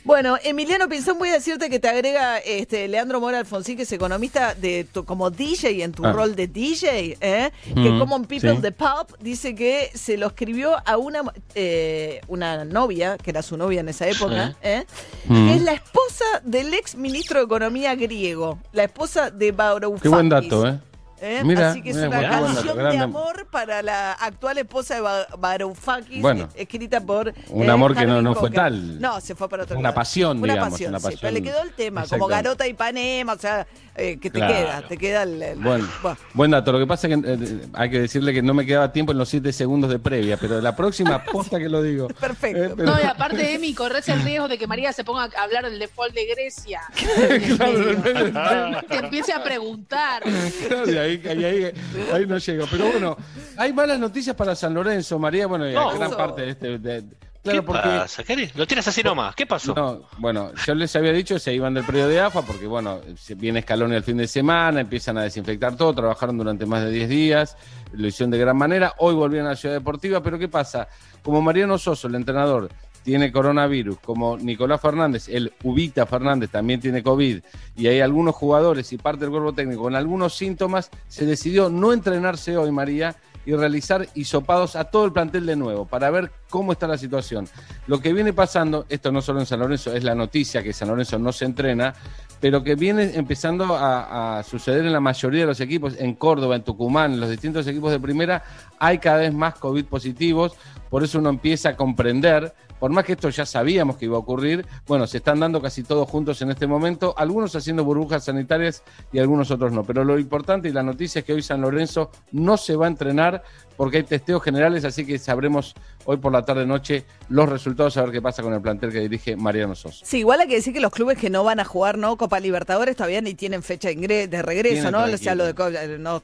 Speaker 1: Bueno, Emiliano Pinzón, voy a decirte que te agrega este Leandro Mora Alfonsín, que es economista de tu- como DJ en tu
Speaker 23: Ah.
Speaker 1: rol de DJ, ¿eh? que
Speaker 23: Mm,
Speaker 1: Common People
Speaker 23: sí.
Speaker 1: de Pop dice que se lo escribió a una, eh, una novia, que era su novia en esa época,
Speaker 23: Sí.
Speaker 1: ¿eh?
Speaker 23: Mm.
Speaker 1: que es la esposa del ex ministro de Economía griego, la esposa de Varoufakis.
Speaker 23: Qué buen dato, ¿eh?
Speaker 1: ¿Eh?
Speaker 23: Mira,
Speaker 1: Así que es
Speaker 23: mira,
Speaker 1: una canción de
Speaker 23: grande.
Speaker 1: amor para la actual esposa de Va- Varoufakis,
Speaker 23: Bueno.
Speaker 1: escrita por...
Speaker 23: Un
Speaker 1: eh,
Speaker 23: amor que no- fue tal.
Speaker 1: No, se fue para otro
Speaker 23: Una
Speaker 1: lado.
Speaker 23: pasión,
Speaker 1: Una
Speaker 23: digamos,
Speaker 1: pasión,
Speaker 23: una
Speaker 1: sí,
Speaker 23: pasión.
Speaker 1: pero le quedó el tema, como. Garota y Panema, o sea, eh, que te
Speaker 23: Claro.
Speaker 1: queda, te queda el... el-
Speaker 23: Bueno,
Speaker 1: Bueno.
Speaker 23: buen dato. Lo que pasa es que eh, hay que decirle que no me quedaba tiempo en los siete segundos de previa, pero la próxima posta que lo digo.
Speaker 1: Perfecto.
Speaker 23: Eh, pero-
Speaker 30: No, y aparte, Emi, corres el riesgo de que María se ponga a hablar del default de Grecia. Te empiece a preguntar.
Speaker 23: Claro, y ahí, ahí- ahí- ahí no llego. Pero bueno, hay malas noticias para San Lorenzo, María. Bueno, y
Speaker 31: No.
Speaker 23: gran parte de este. de-
Speaker 31: ¿Qué
Speaker 23: claro, porque.
Speaker 31: pasa? Lo tienes así nomás. ¿Qué pasó?
Speaker 23: No, bueno, yo les había dicho se iban del periodo de AFA porque, bueno, viene Escalón el fin de semana, empiezan a desinfectar todo, trabajaron durante más de 10 días, lo hicieron de gran manera, hoy volvieron a la Ciudad Deportiva, pero ¿qué pasa? Como Mariano Soso, el entrenador, tiene coronavirus, como Nicolás Fernández, el Ubita Fernández también tiene COVID, y hay algunos jugadores y parte del cuerpo técnico con algunos síntomas, se decidió no entrenarse hoy, María, y realizar hisopados a todo el plantel de nuevo para ver cómo está la situación. Lo que viene pasando, esto no solo en San Lorenzo, es la noticia que San Lorenzo no se entrena, pero que viene empezando a, a suceder en la mayoría de los equipos, en Córdoba, en Tucumán, en los distintos equipos de primera, hay cada vez más COVID positivos, por eso uno empieza a comprender por más que esto ya sabíamos que iba a ocurrir, bueno, se están dando casi todos juntos en este momento, algunos haciendo burbujas sanitarias y algunos otros no. Pero lo importante y la noticia es que hoy San Lorenzo no se va a entrenar porque hay testeos generales, así que sabremos hoy por la tarde-noche los resultados, a ver qué pasa con el plantel que dirige Mariano Sosa.
Speaker 1: Sí, igual hay que decir que los clubes que no van a jugar no Copa Libertadores todavía ni tienen fecha de, regreso,
Speaker 23: Tienen
Speaker 1: ¿no? O sea, lo de no,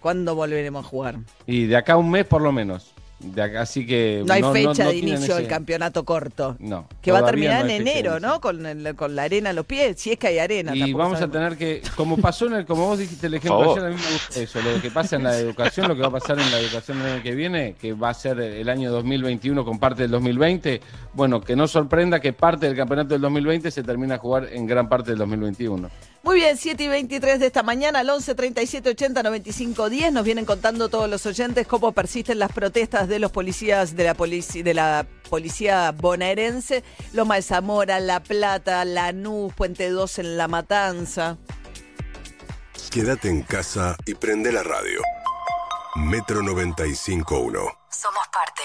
Speaker 1: ¿cuándo volveremos a jugar?
Speaker 23: Y de acá a un mes por lo menos. De acá, así que
Speaker 1: No hay fecha
Speaker 23: no
Speaker 1: de inicio del
Speaker 23: ese-
Speaker 1: campeonato corto.
Speaker 23: No.
Speaker 1: Que va a terminar en enero. ¿no? Con, el- con la arena a los pies, si es que hay arena.
Speaker 23: Y vamos a tener que, como pasó en el, como vos dijiste el ejemplo ayer, a mí me gusta eso, lo que pasa en la educación, lo que va a pasar en la educación el año que viene, que va a ser el año 2021 con parte del 2020, bueno, que no sorprenda que parte del campeonato del 2020 se termina a jugar en gran parte del 2021.
Speaker 1: Muy bien, 7 y 23 de esta mañana, al 11 37 80 95 10. Nos vienen contando todos los oyentes cómo persisten las protestas de los policías de la, polici- de la policía bonaerense. Loma de Zamora, La Plata, Lanús, Puente 2 en La Matanza.
Speaker 4: Quédate en casa y prende la radio. Metro 95.1.
Speaker 32: Somos parte.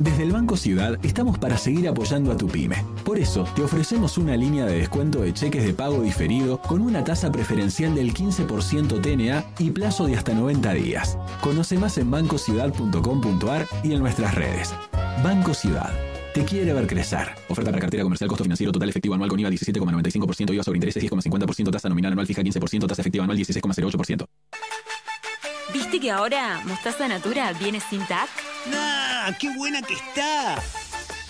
Speaker 32: Desde el Banco Ciudad estamos para seguir apoyando a tu pyme. Por eso te ofrecemos una línea de descuento de cheques de pago diferido con una tasa preferencial del 15% TNA y plazo de hasta 90 días. Conoce más en bancociudad.com.ar y en nuestras redes. Banco Ciudad. Te quiere ver crecer. Oferta para cartera comercial, costo financiero total efectivo anual con IVA 17,95%, IVA sobre intereses 10,50%, tasa nominal anual fija 15%, tasa efectiva anual 16,08%.
Speaker 16: ¿Viste que ahora Mostaza Natura viene sin TAC?
Speaker 33: ¡Nah! ¡Qué buena que está!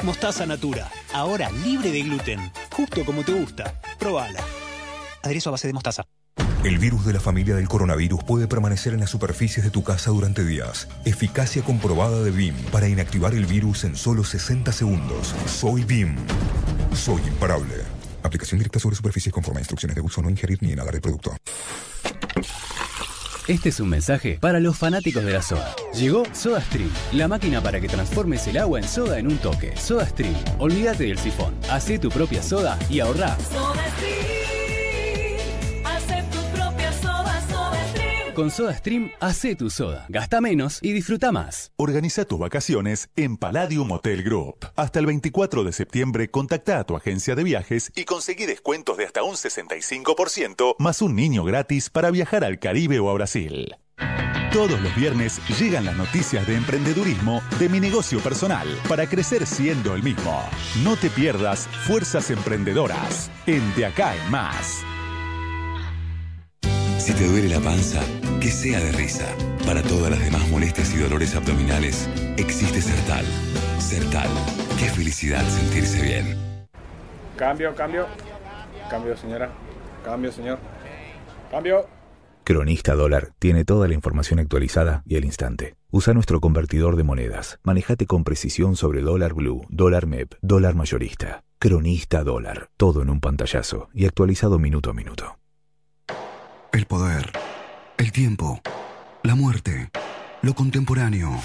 Speaker 33: Mostaza Natura, ahora libre de gluten, justo como te gusta. Probala. Aderezo a base de mostaza.
Speaker 18: El virus de la familia del coronavirus puede permanecer en las superficies de tu casa durante días. Eficacia comprobada de BIM para inactivar el virus en solo 60 segundos. Soy BIM. Soy imparable. Aplicación directa sobre superficies conforme a instrucciones de uso. No ingerir ni inhalar el producto.
Speaker 34: Este es un mensaje para los fanáticos de la soda. Llegó SodaStream, la máquina para que transformes el agua en soda en un toque. SodaStream, olvídate del sifón, hacé tu propia soda y ahorrá.
Speaker 3: Hace
Speaker 34: Con SodaStream, hacé tu soda, gasta menos y disfruta más.
Speaker 35: Organiza tus vacaciones en Palladium Hotel Group. Hasta el 24 de septiembre, contacta a tu agencia de viajes y conseguí descuentos de hasta un 65% más un niño gratis para viajar al Caribe o a Brasil. Todos los viernes llegan las noticias de emprendedurismo de mi negocio personal para crecer siendo el mismo. No te pierdas Fuerzas Emprendedoras en De Acá en Más.
Speaker 12: Si te duele la panza, que sea de risa. Para todas las demás molestias y dolores abdominales, existe Sertal. Sertal. Qué felicidad sentirse bien.
Speaker 23: Cambio, cambio. Cambio, señora. Cambio, señor. Cambio.
Speaker 36: Cronista Dólar tiene toda la información actualizada y al instante. Usa nuestro convertidor de monedas. Manejate con precisión sobre dólar blue, dólar MEP, dólar mayorista. Cronista Dólar. Todo en un pantallazo y actualizado minuto a minuto.
Speaker 13: El poder, el tiempo, la muerte, lo contemporáneo.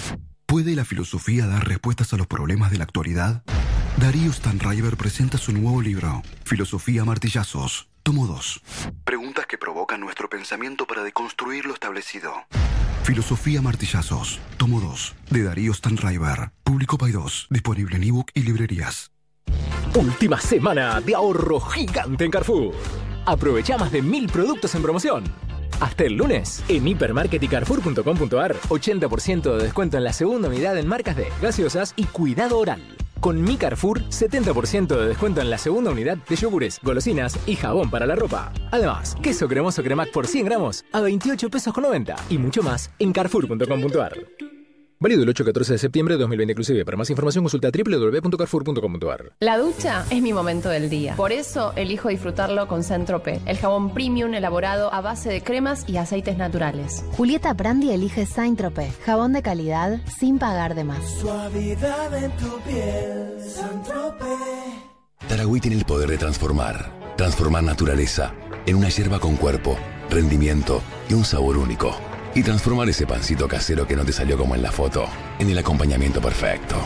Speaker 13: ¿Puede la filosofía dar respuestas a los problemas de la actualidad? Darío Stanriver presenta su nuevo libro, Filosofía Martillazos, tomo 2. Preguntas que provocan nuestro pensamiento para deconstruir lo establecido. Filosofía Martillazos, tomo 2, de Darío Stanriver, Público Paidós, disponible en ebook y librerías.
Speaker 37: Última semana de ahorro gigante en Carrefour. Aprovecha más de mil productos en promoción. Hasta el lunes, en hipermarket y carrefour.com.ar, 80% de descuento en la segunda unidad en marcas de gaseosas y cuidado oral. Con Mi Carrefour, 70% de descuento en la segunda unidad de yogures, golosinas y jabón para la ropa. Además, queso cremoso cremac por 100 gramos a 28 pesos con 90 y mucho más en carrefour.com.ar. Válido el 8 al 14 de septiembre de 2020 inclusive. Para más información consulta www.carrefour.com.ar.
Speaker 38: La ducha es mi momento del día. Por eso elijo disfrutarlo con Centrope, el jabón premium elaborado a base de cremas y aceites naturales.
Speaker 15: Julieta Brandi elige Saint Tropez, jabón de calidad sin pagar de más.
Speaker 3: Suavidad en tu piel, Saint-Tropez.
Speaker 12: Tarahui tiene el poder de transformar. Transformar naturaleza en una hierba con cuerpo, rendimiento y un sabor único. Y transformar ese pancito casero que no te salió como en la foto en el acompañamiento perfecto.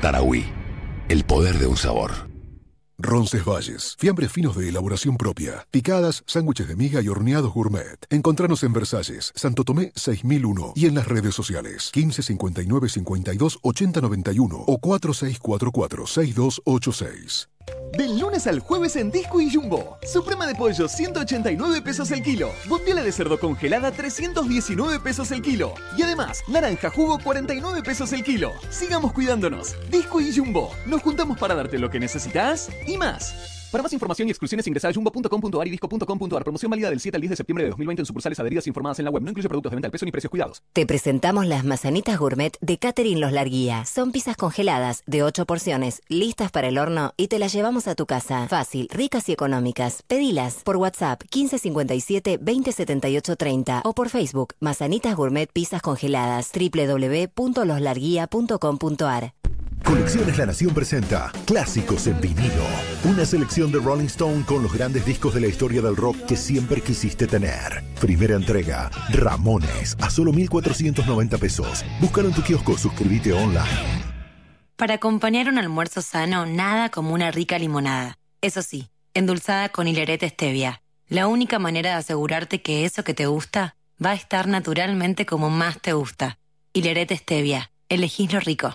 Speaker 12: Tarahui, el poder de un sabor.
Speaker 39: Roncesvalles, fiambres finos de elaboración propia, picadas, sándwiches de miga y horneados gourmet. Encontranos en Versalles, Santo Tomé 6001 y en las redes sociales 15 59 52 80 91 o 4644 6286.
Speaker 19: Del lunes al jueves en Disco y Jumbo. Suprema de pollo 189 pesos el kilo. Botella de cerdo congelada 319 pesos el kilo. Y además, naranja jugo 49 pesos el kilo. Sigamos cuidándonos. Disco y Jumbo. Nos juntamos para darte lo que necesitas y más. Para más información y exclusiones ingresa a jumbo.com.ar y disco.com.ar. Promoción válida del 7 al 10 de septiembre de 2020 en sucursales adheridas informadas en la web. No incluye productos de venta al peso ni precios cuidados.
Speaker 15: Te presentamos las mazanitas gourmet de Catherine Los Larguía. Son pizzas congeladas de 8 porciones, listas para el horno y te las llevamos a tu casa. Fácil, ricas y económicas. Pedilas por WhatsApp 1557 2078 30 o por Facebook Mazanitas Gourmet Pizzas Congeladas www.loslarguía.com.ar.
Speaker 40: Colecciones La Nación presenta Clásicos en vinilo. Una selección de Rolling Stone con los grandes discos de la historia del rock que siempre quisiste tener. Primera entrega, Ramones, a solo 1.490 pesos. Búscalo en tu kiosco, suscríbete online.
Speaker 16: Para acompañar un almuerzo sano, nada como una rica limonada. Eso sí, endulzada con hilerete stevia. La única manera de asegurarte que eso que te gusta va a estar naturalmente como más te gusta. Hilerete stevia. Elegís lo rico.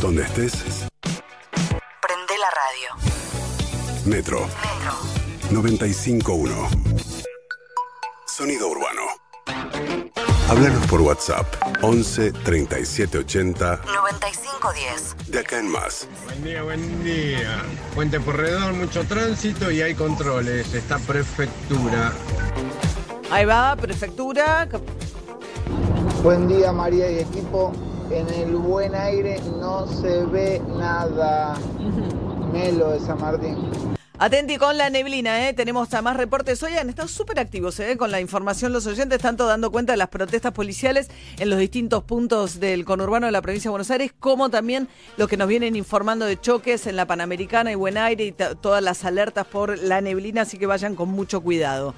Speaker 4: Donde estés,
Speaker 16: Prende la radio.
Speaker 4: Metro.
Speaker 16: Metro.
Speaker 4: 951. Sonido urbano. Háblanos por WhatsApp 11 37 80
Speaker 16: 9510.
Speaker 4: de acá en más.
Speaker 41: Buen día, buen día. Puente Porredón, mucho tránsito y hay controles. Está prefectura.
Speaker 1: Ahí va, prefectura.
Speaker 42: Buen día María y equipo. En el buen aire no se ve nada. Melo de San Martín.
Speaker 1: Atenti con la neblina, ¿eh? tenemos a más reportes hoy. Han estado súper activos ¿eh? con la información. Los oyentes tanto dando cuenta de las protestas policiales en los distintos puntos del conurbano de la provincia de Buenos Aires, como también lo que nos vienen informando de choques en la Panamericana y Buen Aire y todas las alertas por la neblina, así que vayan con mucho cuidado.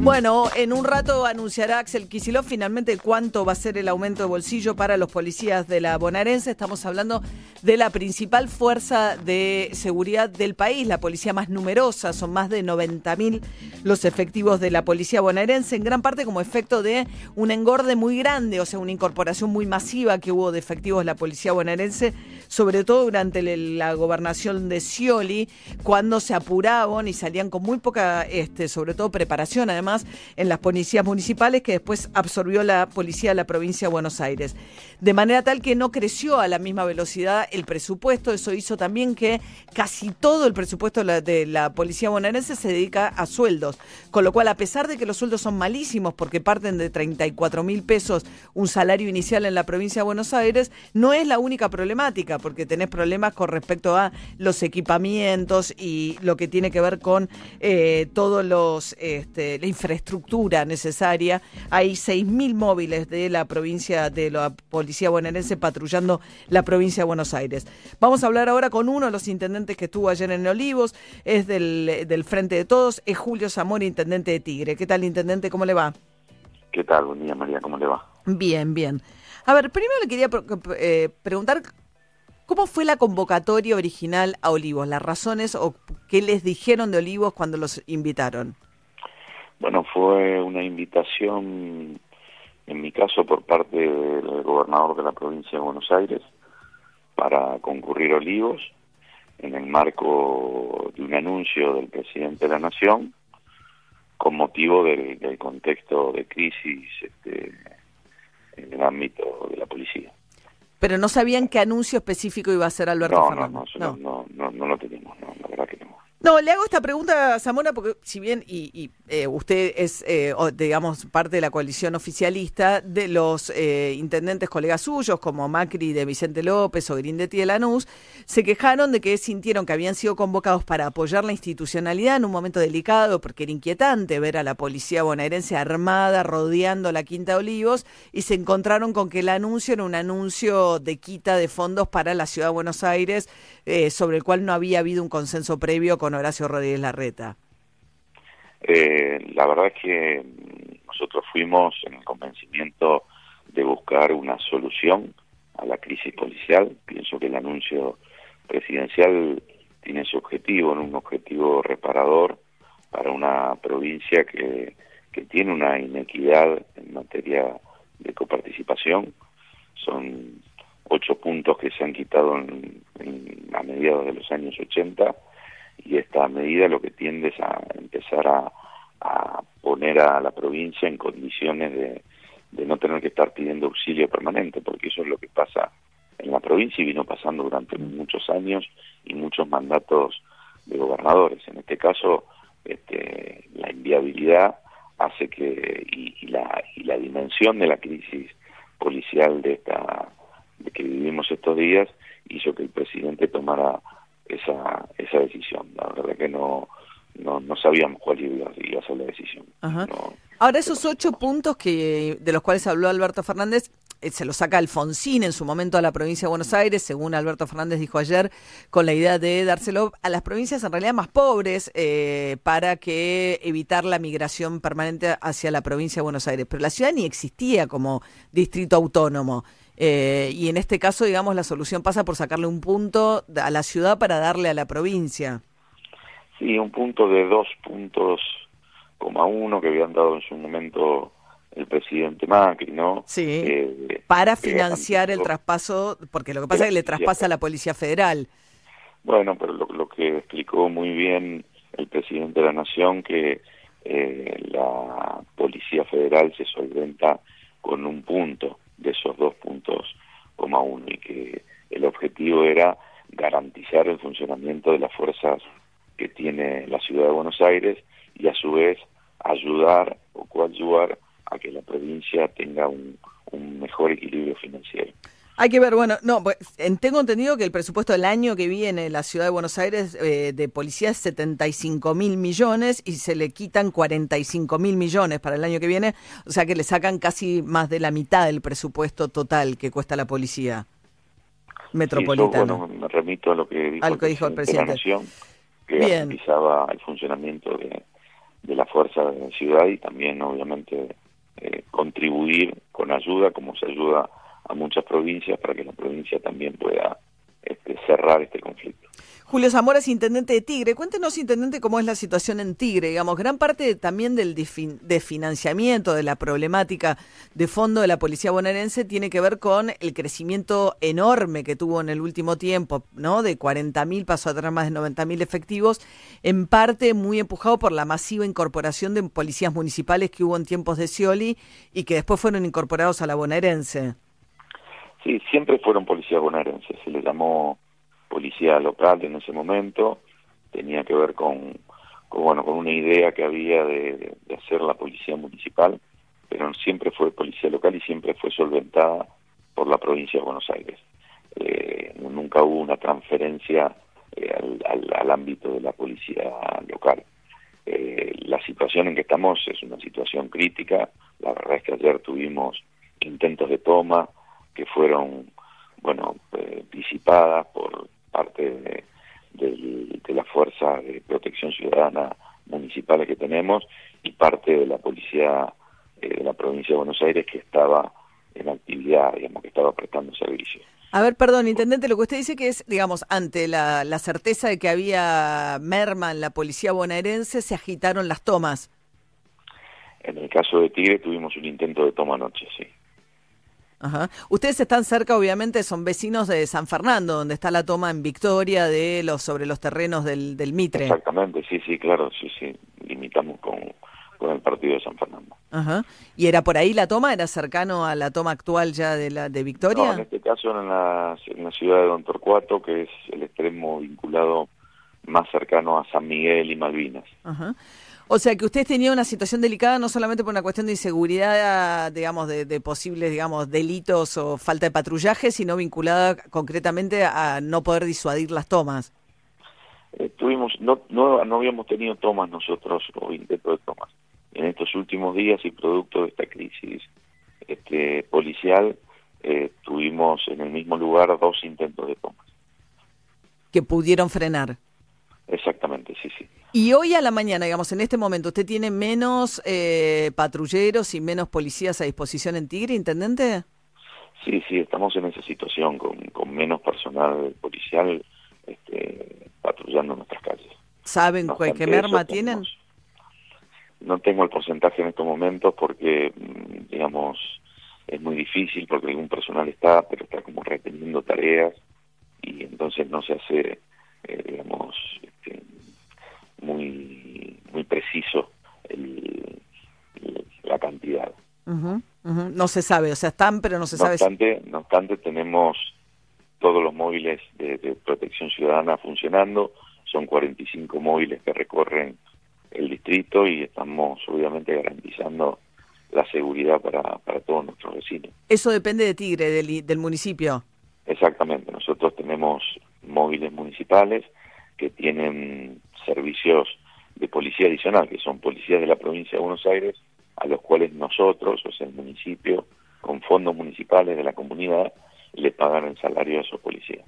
Speaker 1: Bueno, en un rato anunciará Axel Kicillof finalmente cuánto va a ser el aumento de bolsillo para los policías de la bonaerense. Estamos hablando de la principal fuerza de seguridad del país, la policía más numerosa, son más de 90.000 los efectivos de la policía bonaerense, en gran parte como efecto de un engorde muy grande, o sea, una incorporación muy masiva que hubo de efectivos de la policía bonaerense, sobre todo durante la gobernación de Scioli, cuando se apuraban y salían con muy poca, este, sobre todo preparación además, en las policías municipales que después absorbió la policía de la provincia de Buenos Aires. De manera tal que no creció a la misma velocidad el presupuesto, eso hizo también que casi todo el presupuesto de la, de la policía bonaerense se dedica a sueldos, con lo cual a pesar de que los sueldos son malísimos porque parten de 34 mil pesos un salario inicial en la provincia de Buenos Aires, no es la única problemática, porque tenés problemas con respecto a los equipamientos y lo que tiene que ver con eh, todos los este, la infraestructura necesaria. Hay 6.000 móviles de la provincia de la policía bonaerense patrullando la provincia de Buenos Aires. Vamos a hablar ahora con uno de los intendentes que estuvo ayer en Olivos, es del, del Frente de Todos, es Julio Zamora, intendente de Tigre. ¿Qué tal, intendente? ¿Cómo le va?
Speaker 43: ¿Qué tal? Buen día, María. ¿Cómo le va?
Speaker 1: Bien, bien. A ver, primero le quería eh, preguntar cómo fue la convocatoria original a Olivos, las razones o qué les dijeron de Olivos cuando los invitaron.
Speaker 43: Bueno, fue una invitación, en mi caso, por parte del gobernador de la provincia de Buenos Aires para concurrir a Olivos en el marco de un anuncio del presidente de la Nación con motivo del, del contexto de crisis este, en el ámbito de la policía.
Speaker 1: Pero no sabían qué anuncio específico iba a hacer Alberto
Speaker 43: No, no,
Speaker 1: Fernández.
Speaker 43: no, no, no, no, no lo tenemos, no, la verdad no.
Speaker 1: Le hago esta pregunta a Zamora porque si bien y, y, eh, usted es, eh, digamos, parte de la coalición oficialista, de los eh, intendentes colegas suyos, como Macri de Vicente López o Grindetti de Lanús, se quejaron de que sintieron que habían sido convocados para apoyar la institucionalidad en un momento delicado, porque era inquietante ver a la policía bonaerense armada rodeando la Quinta de Olivos, y se encontraron con que el anuncio era un anuncio de quita de fondos para la Ciudad de Buenos Aires, eh, sobre el cual no había habido un consenso previo con Horacio Rodríguez Larreta.
Speaker 43: Eh, la verdad es que mm, nosotros fuimos en el convencimiento de buscar una solución a la crisis policial. Pienso que el anuncio presidencial tiene su objetivo, un objetivo reparador para una provincia que, que tiene una inequidad en materia de coparticipación. Son ocho puntos que se han quitado en- a mediados de los años 80 y esta medida lo que tiende es a empezar a, poner a la provincia en condiciones de, de no tener que estar pidiendo auxilio permanente, porque eso es lo que pasa en la provincia y vino pasando durante muchos años y muchos mandatos de gobernadores. En este caso, este, la inviabilidad hace que y, y la y la dimensión de la crisis policial de esta de que vivimos estos días hizo que el presidente tomara esa esa decisión. La verdad que no no, no sabíamos cuál iba, iba a ser la decisión.
Speaker 1: Ajá. Ahora, esos ocho puntos que de los cuales habló Alberto Fernández, eh, se los saca Alfonsín en su momento a la provincia de Buenos Aires, según Alberto Fernández dijo ayer, con la idea de dárselo a las provincias en realidad más pobres eh, para que evitar la migración permanente hacia la provincia de Buenos Aires. Pero la ciudad ni existía como distrito autónomo. Eh, y en este caso, digamos, la solución pasa por sacarle un punto a la ciudad para darle a la provincia.
Speaker 43: Sí, un punto de dos puntos coma uno que habían dado en su momento el presidente Macri, ¿no?
Speaker 1: Sí.
Speaker 43: Eh,
Speaker 1: Para
Speaker 43: que
Speaker 1: financiar el traspaso, porque lo que pasa es que le traspasa a la Policía Federal.
Speaker 43: Bueno, pero lo, lo que explicó muy bien el presidente de la Nación, que eh, la Policía Federal se solventa con un punto de esos dos puntos coma uno y que el objetivo era garantizar el funcionamiento de las fuerzas que tiene la ciudad de Buenos Aires y a su vez ayudar o coayudar a que la provincia tenga un, un mejor equilibrio financiero.
Speaker 1: Hay que ver, bueno, no, pues, en- tengo entendido que el presupuesto del año que viene en la ciudad de Buenos Aires eh, de policía es 75 mil millones y se le quitan 45 mil millones para el año que viene, o sea que le sacan casi más de la mitad del presupuesto total que cuesta la policía metropolitana.
Speaker 43: Sí, bueno, me remito a lo que dijo,
Speaker 1: Al
Speaker 43: el,
Speaker 1: que dijo el
Speaker 43: presidente de la Nación, que garantizaba el funcionamiento de, de la fuerza de la ciudad y también, obviamente, eh, contribuir con ayuda, como se ayuda a muchas provincias, para que la provincia también pueda este, cerrar este conflicto.
Speaker 1: Julio Zamora es intendente de Tigre. Cuéntenos, intendente, cómo es la situación en Tigre. Digamos, gran parte también del desfinanciamiento, de la problemática de fondo de la policía bonaerense tiene que ver con el crecimiento enorme que tuvo en el último tiempo, ¿no? De 40.000 pasó a tener más de 90.000 efectivos, en parte muy empujado por la masiva incorporación de policías municipales que hubo en tiempos de Scioli y que después fueron incorporados a la bonaerense.
Speaker 43: Sí, siempre fueron policías bonaerenses, se les llamó policía local en ese momento, tenía que ver con, con, bueno, con una idea que había de, hacer la policía municipal, pero siempre fue policía local y siempre fue solventada por la provincia de Buenos Aires. Eh, nunca hubo una transferencia eh, al, al, al ámbito de la policía local. Eh, la situación en que estamos es una situación crítica. La verdad es que ayer tuvimos intentos de toma que fueron, bueno, eh, disipadas por parte de, de la fuerza de protección ciudadana municipales que tenemos y parte de la policía eh, de la provincia de Buenos Aires que estaba en actividad, digamos, que estaba prestando servicio.
Speaker 1: A ver, perdón, intendente, lo que usted dice que es, digamos, ante la, la certeza de que había merma en la policía bonaerense, se agitaron las tomas.
Speaker 43: En el caso de Tigre tuvimos un intento de toma anoche, sí.
Speaker 1: Ajá. Ustedes están cerca, obviamente, son vecinos de San Fernando, donde está la toma en Victoria de los sobre los terrenos del, del Mitre.
Speaker 43: Exactamente, sí, sí, claro, sí, sí. Limitamos con, con el partido de San Fernando.
Speaker 1: Ajá. ¿Y era por ahí la toma? ¿Era cercano a la toma actual ya de la de Victoria?
Speaker 43: No, en este caso en la, en la ciudad de Don Torcuato, que es el extremo vinculado más cercano a San Miguel y Malvinas.
Speaker 1: Ajá. O sea que usted tenía una situación delicada no solamente por una cuestión de inseguridad, digamos, de, de, posibles, digamos, delitos o falta de patrullaje, sino vinculada concretamente a no poder disuadir las tomas.
Speaker 43: Eh, tuvimos, no, no, no habíamos tenido tomas nosotros o intentos de tomas. En estos últimos días y producto de esta crisis este, policial, eh, tuvimos en el mismo lugar dos intentos de tomas.
Speaker 1: Que pudieron frenar.
Speaker 43: Exactamente, sí, sí.
Speaker 1: Y hoy a la mañana, digamos, en este momento, ¿usted tiene menos eh, patrulleros y menos policías a disposición en Tigre, intendente?
Speaker 43: Sí, sí, estamos en esa situación, con, con menos personal policial este, patrullando nuestras calles.
Speaker 1: ¿Saben
Speaker 43: No
Speaker 1: qué, merma
Speaker 43: eso,
Speaker 1: tienen?
Speaker 43: No tengo el porcentaje en estos momentos porque, mm, digamos, es muy difícil porque algún personal está, pero está como reteniendo tareas y entonces no se hace, eh, digamos, este, muy muy preciso el- el- la cantidad.
Speaker 1: No se sabe, o sea, están, pero no se
Speaker 43: No
Speaker 1: sabe. si-
Speaker 43: obstante, no obstante, tenemos todos los móviles de, de protección ciudadana funcionando. Son 45 móviles que recorren el distrito y estamos obviamente garantizando la seguridad para, para todos nuestros vecinos.
Speaker 1: Eso depende de Tigre, del, del municipio.
Speaker 43: Exactamente, nosotros tenemos móviles municipales que tienen servicios de policía adicional, que son policías de la provincia de Buenos Aires, a los cuales nosotros, o sea, el municipio, con fondos municipales de la comunidad, le pagan el salario a esos policías.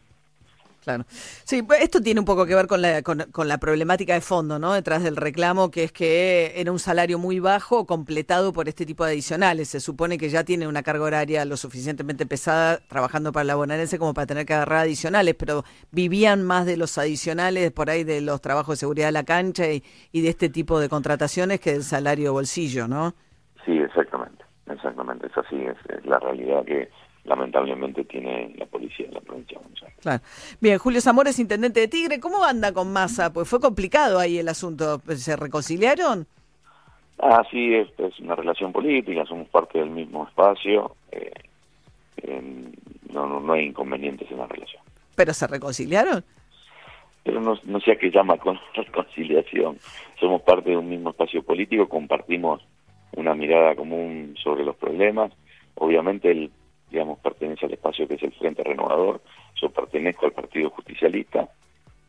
Speaker 1: Claro. Sí, pues esto tiene un poco que ver con la, con, con la problemática de fondo, ¿no? Detrás del reclamo, que es que era un salario muy bajo completado por este tipo de adicionales. Se supone que ya tiene una carga horaria lo suficientemente pesada trabajando para la bonaerense como para tener que agarrar adicionales, pero vivían más de los adicionales por ahí de los trabajos de seguridad de la cancha y, de este tipo de contrataciones que del salario bolsillo, ¿no?
Speaker 43: Sí, exactamente, exactamente, es así, es, es la realidad que lamentablemente tiene la policía de la provincia de Buenos Aires.
Speaker 1: Claro. Bien, Julio Zamora es intendente de Tigre. ¿Cómo anda con Massa? Pues fue complicado ahí el asunto. ¿Se reconciliaron?
Speaker 43: Ah, sí, es, es una relación política, somos parte del mismo espacio, eh, em, no, no, no hay inconvenientes en la relación.
Speaker 1: ¿Pero se reconciliaron?
Speaker 43: Pero no, no sé a qué llama con reconciliación, somos parte de un mismo espacio político, compartimos una mirada común sobre los problemas, obviamente él, digamos, pertenece al espacio que es el Frente Renovador, yo pertenezco al Partido Justicialista,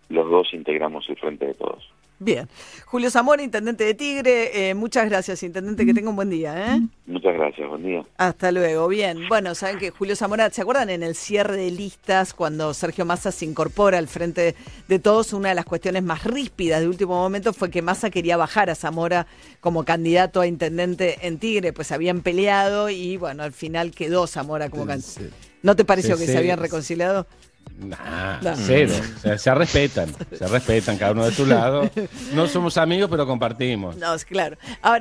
Speaker 43: los dos integramos el Frente de Todos.
Speaker 1: Bien. Julio Zamora, intendente de Tigre. eh, muchas gracias, intendente. Que tenga un buen día. ¿eh?
Speaker 43: Muchas gracias, buen día.
Speaker 1: Hasta luego. Bien. Bueno, saben que Julio Zamora, ¿se acuerdan en el cierre de listas cuando Sergio Massa se incorpora al frente de todos? Una de las cuestiones más ríspidas de último momento fue que Massa quería bajar a Zamora como candidato a intendente en Tigre. Pues habían peleado y bueno, al final quedó Zamora como candidato. ¿No te pareció
Speaker 23: Sí,
Speaker 1: que
Speaker 23: sí.
Speaker 1: se habían reconciliado?
Speaker 23: Nah,
Speaker 1: No.
Speaker 23: cero. O sea, se respetan, se respetan cada uno de su lado. No somos amigos, pero compartimos.
Speaker 1: No, es claro. Ahora.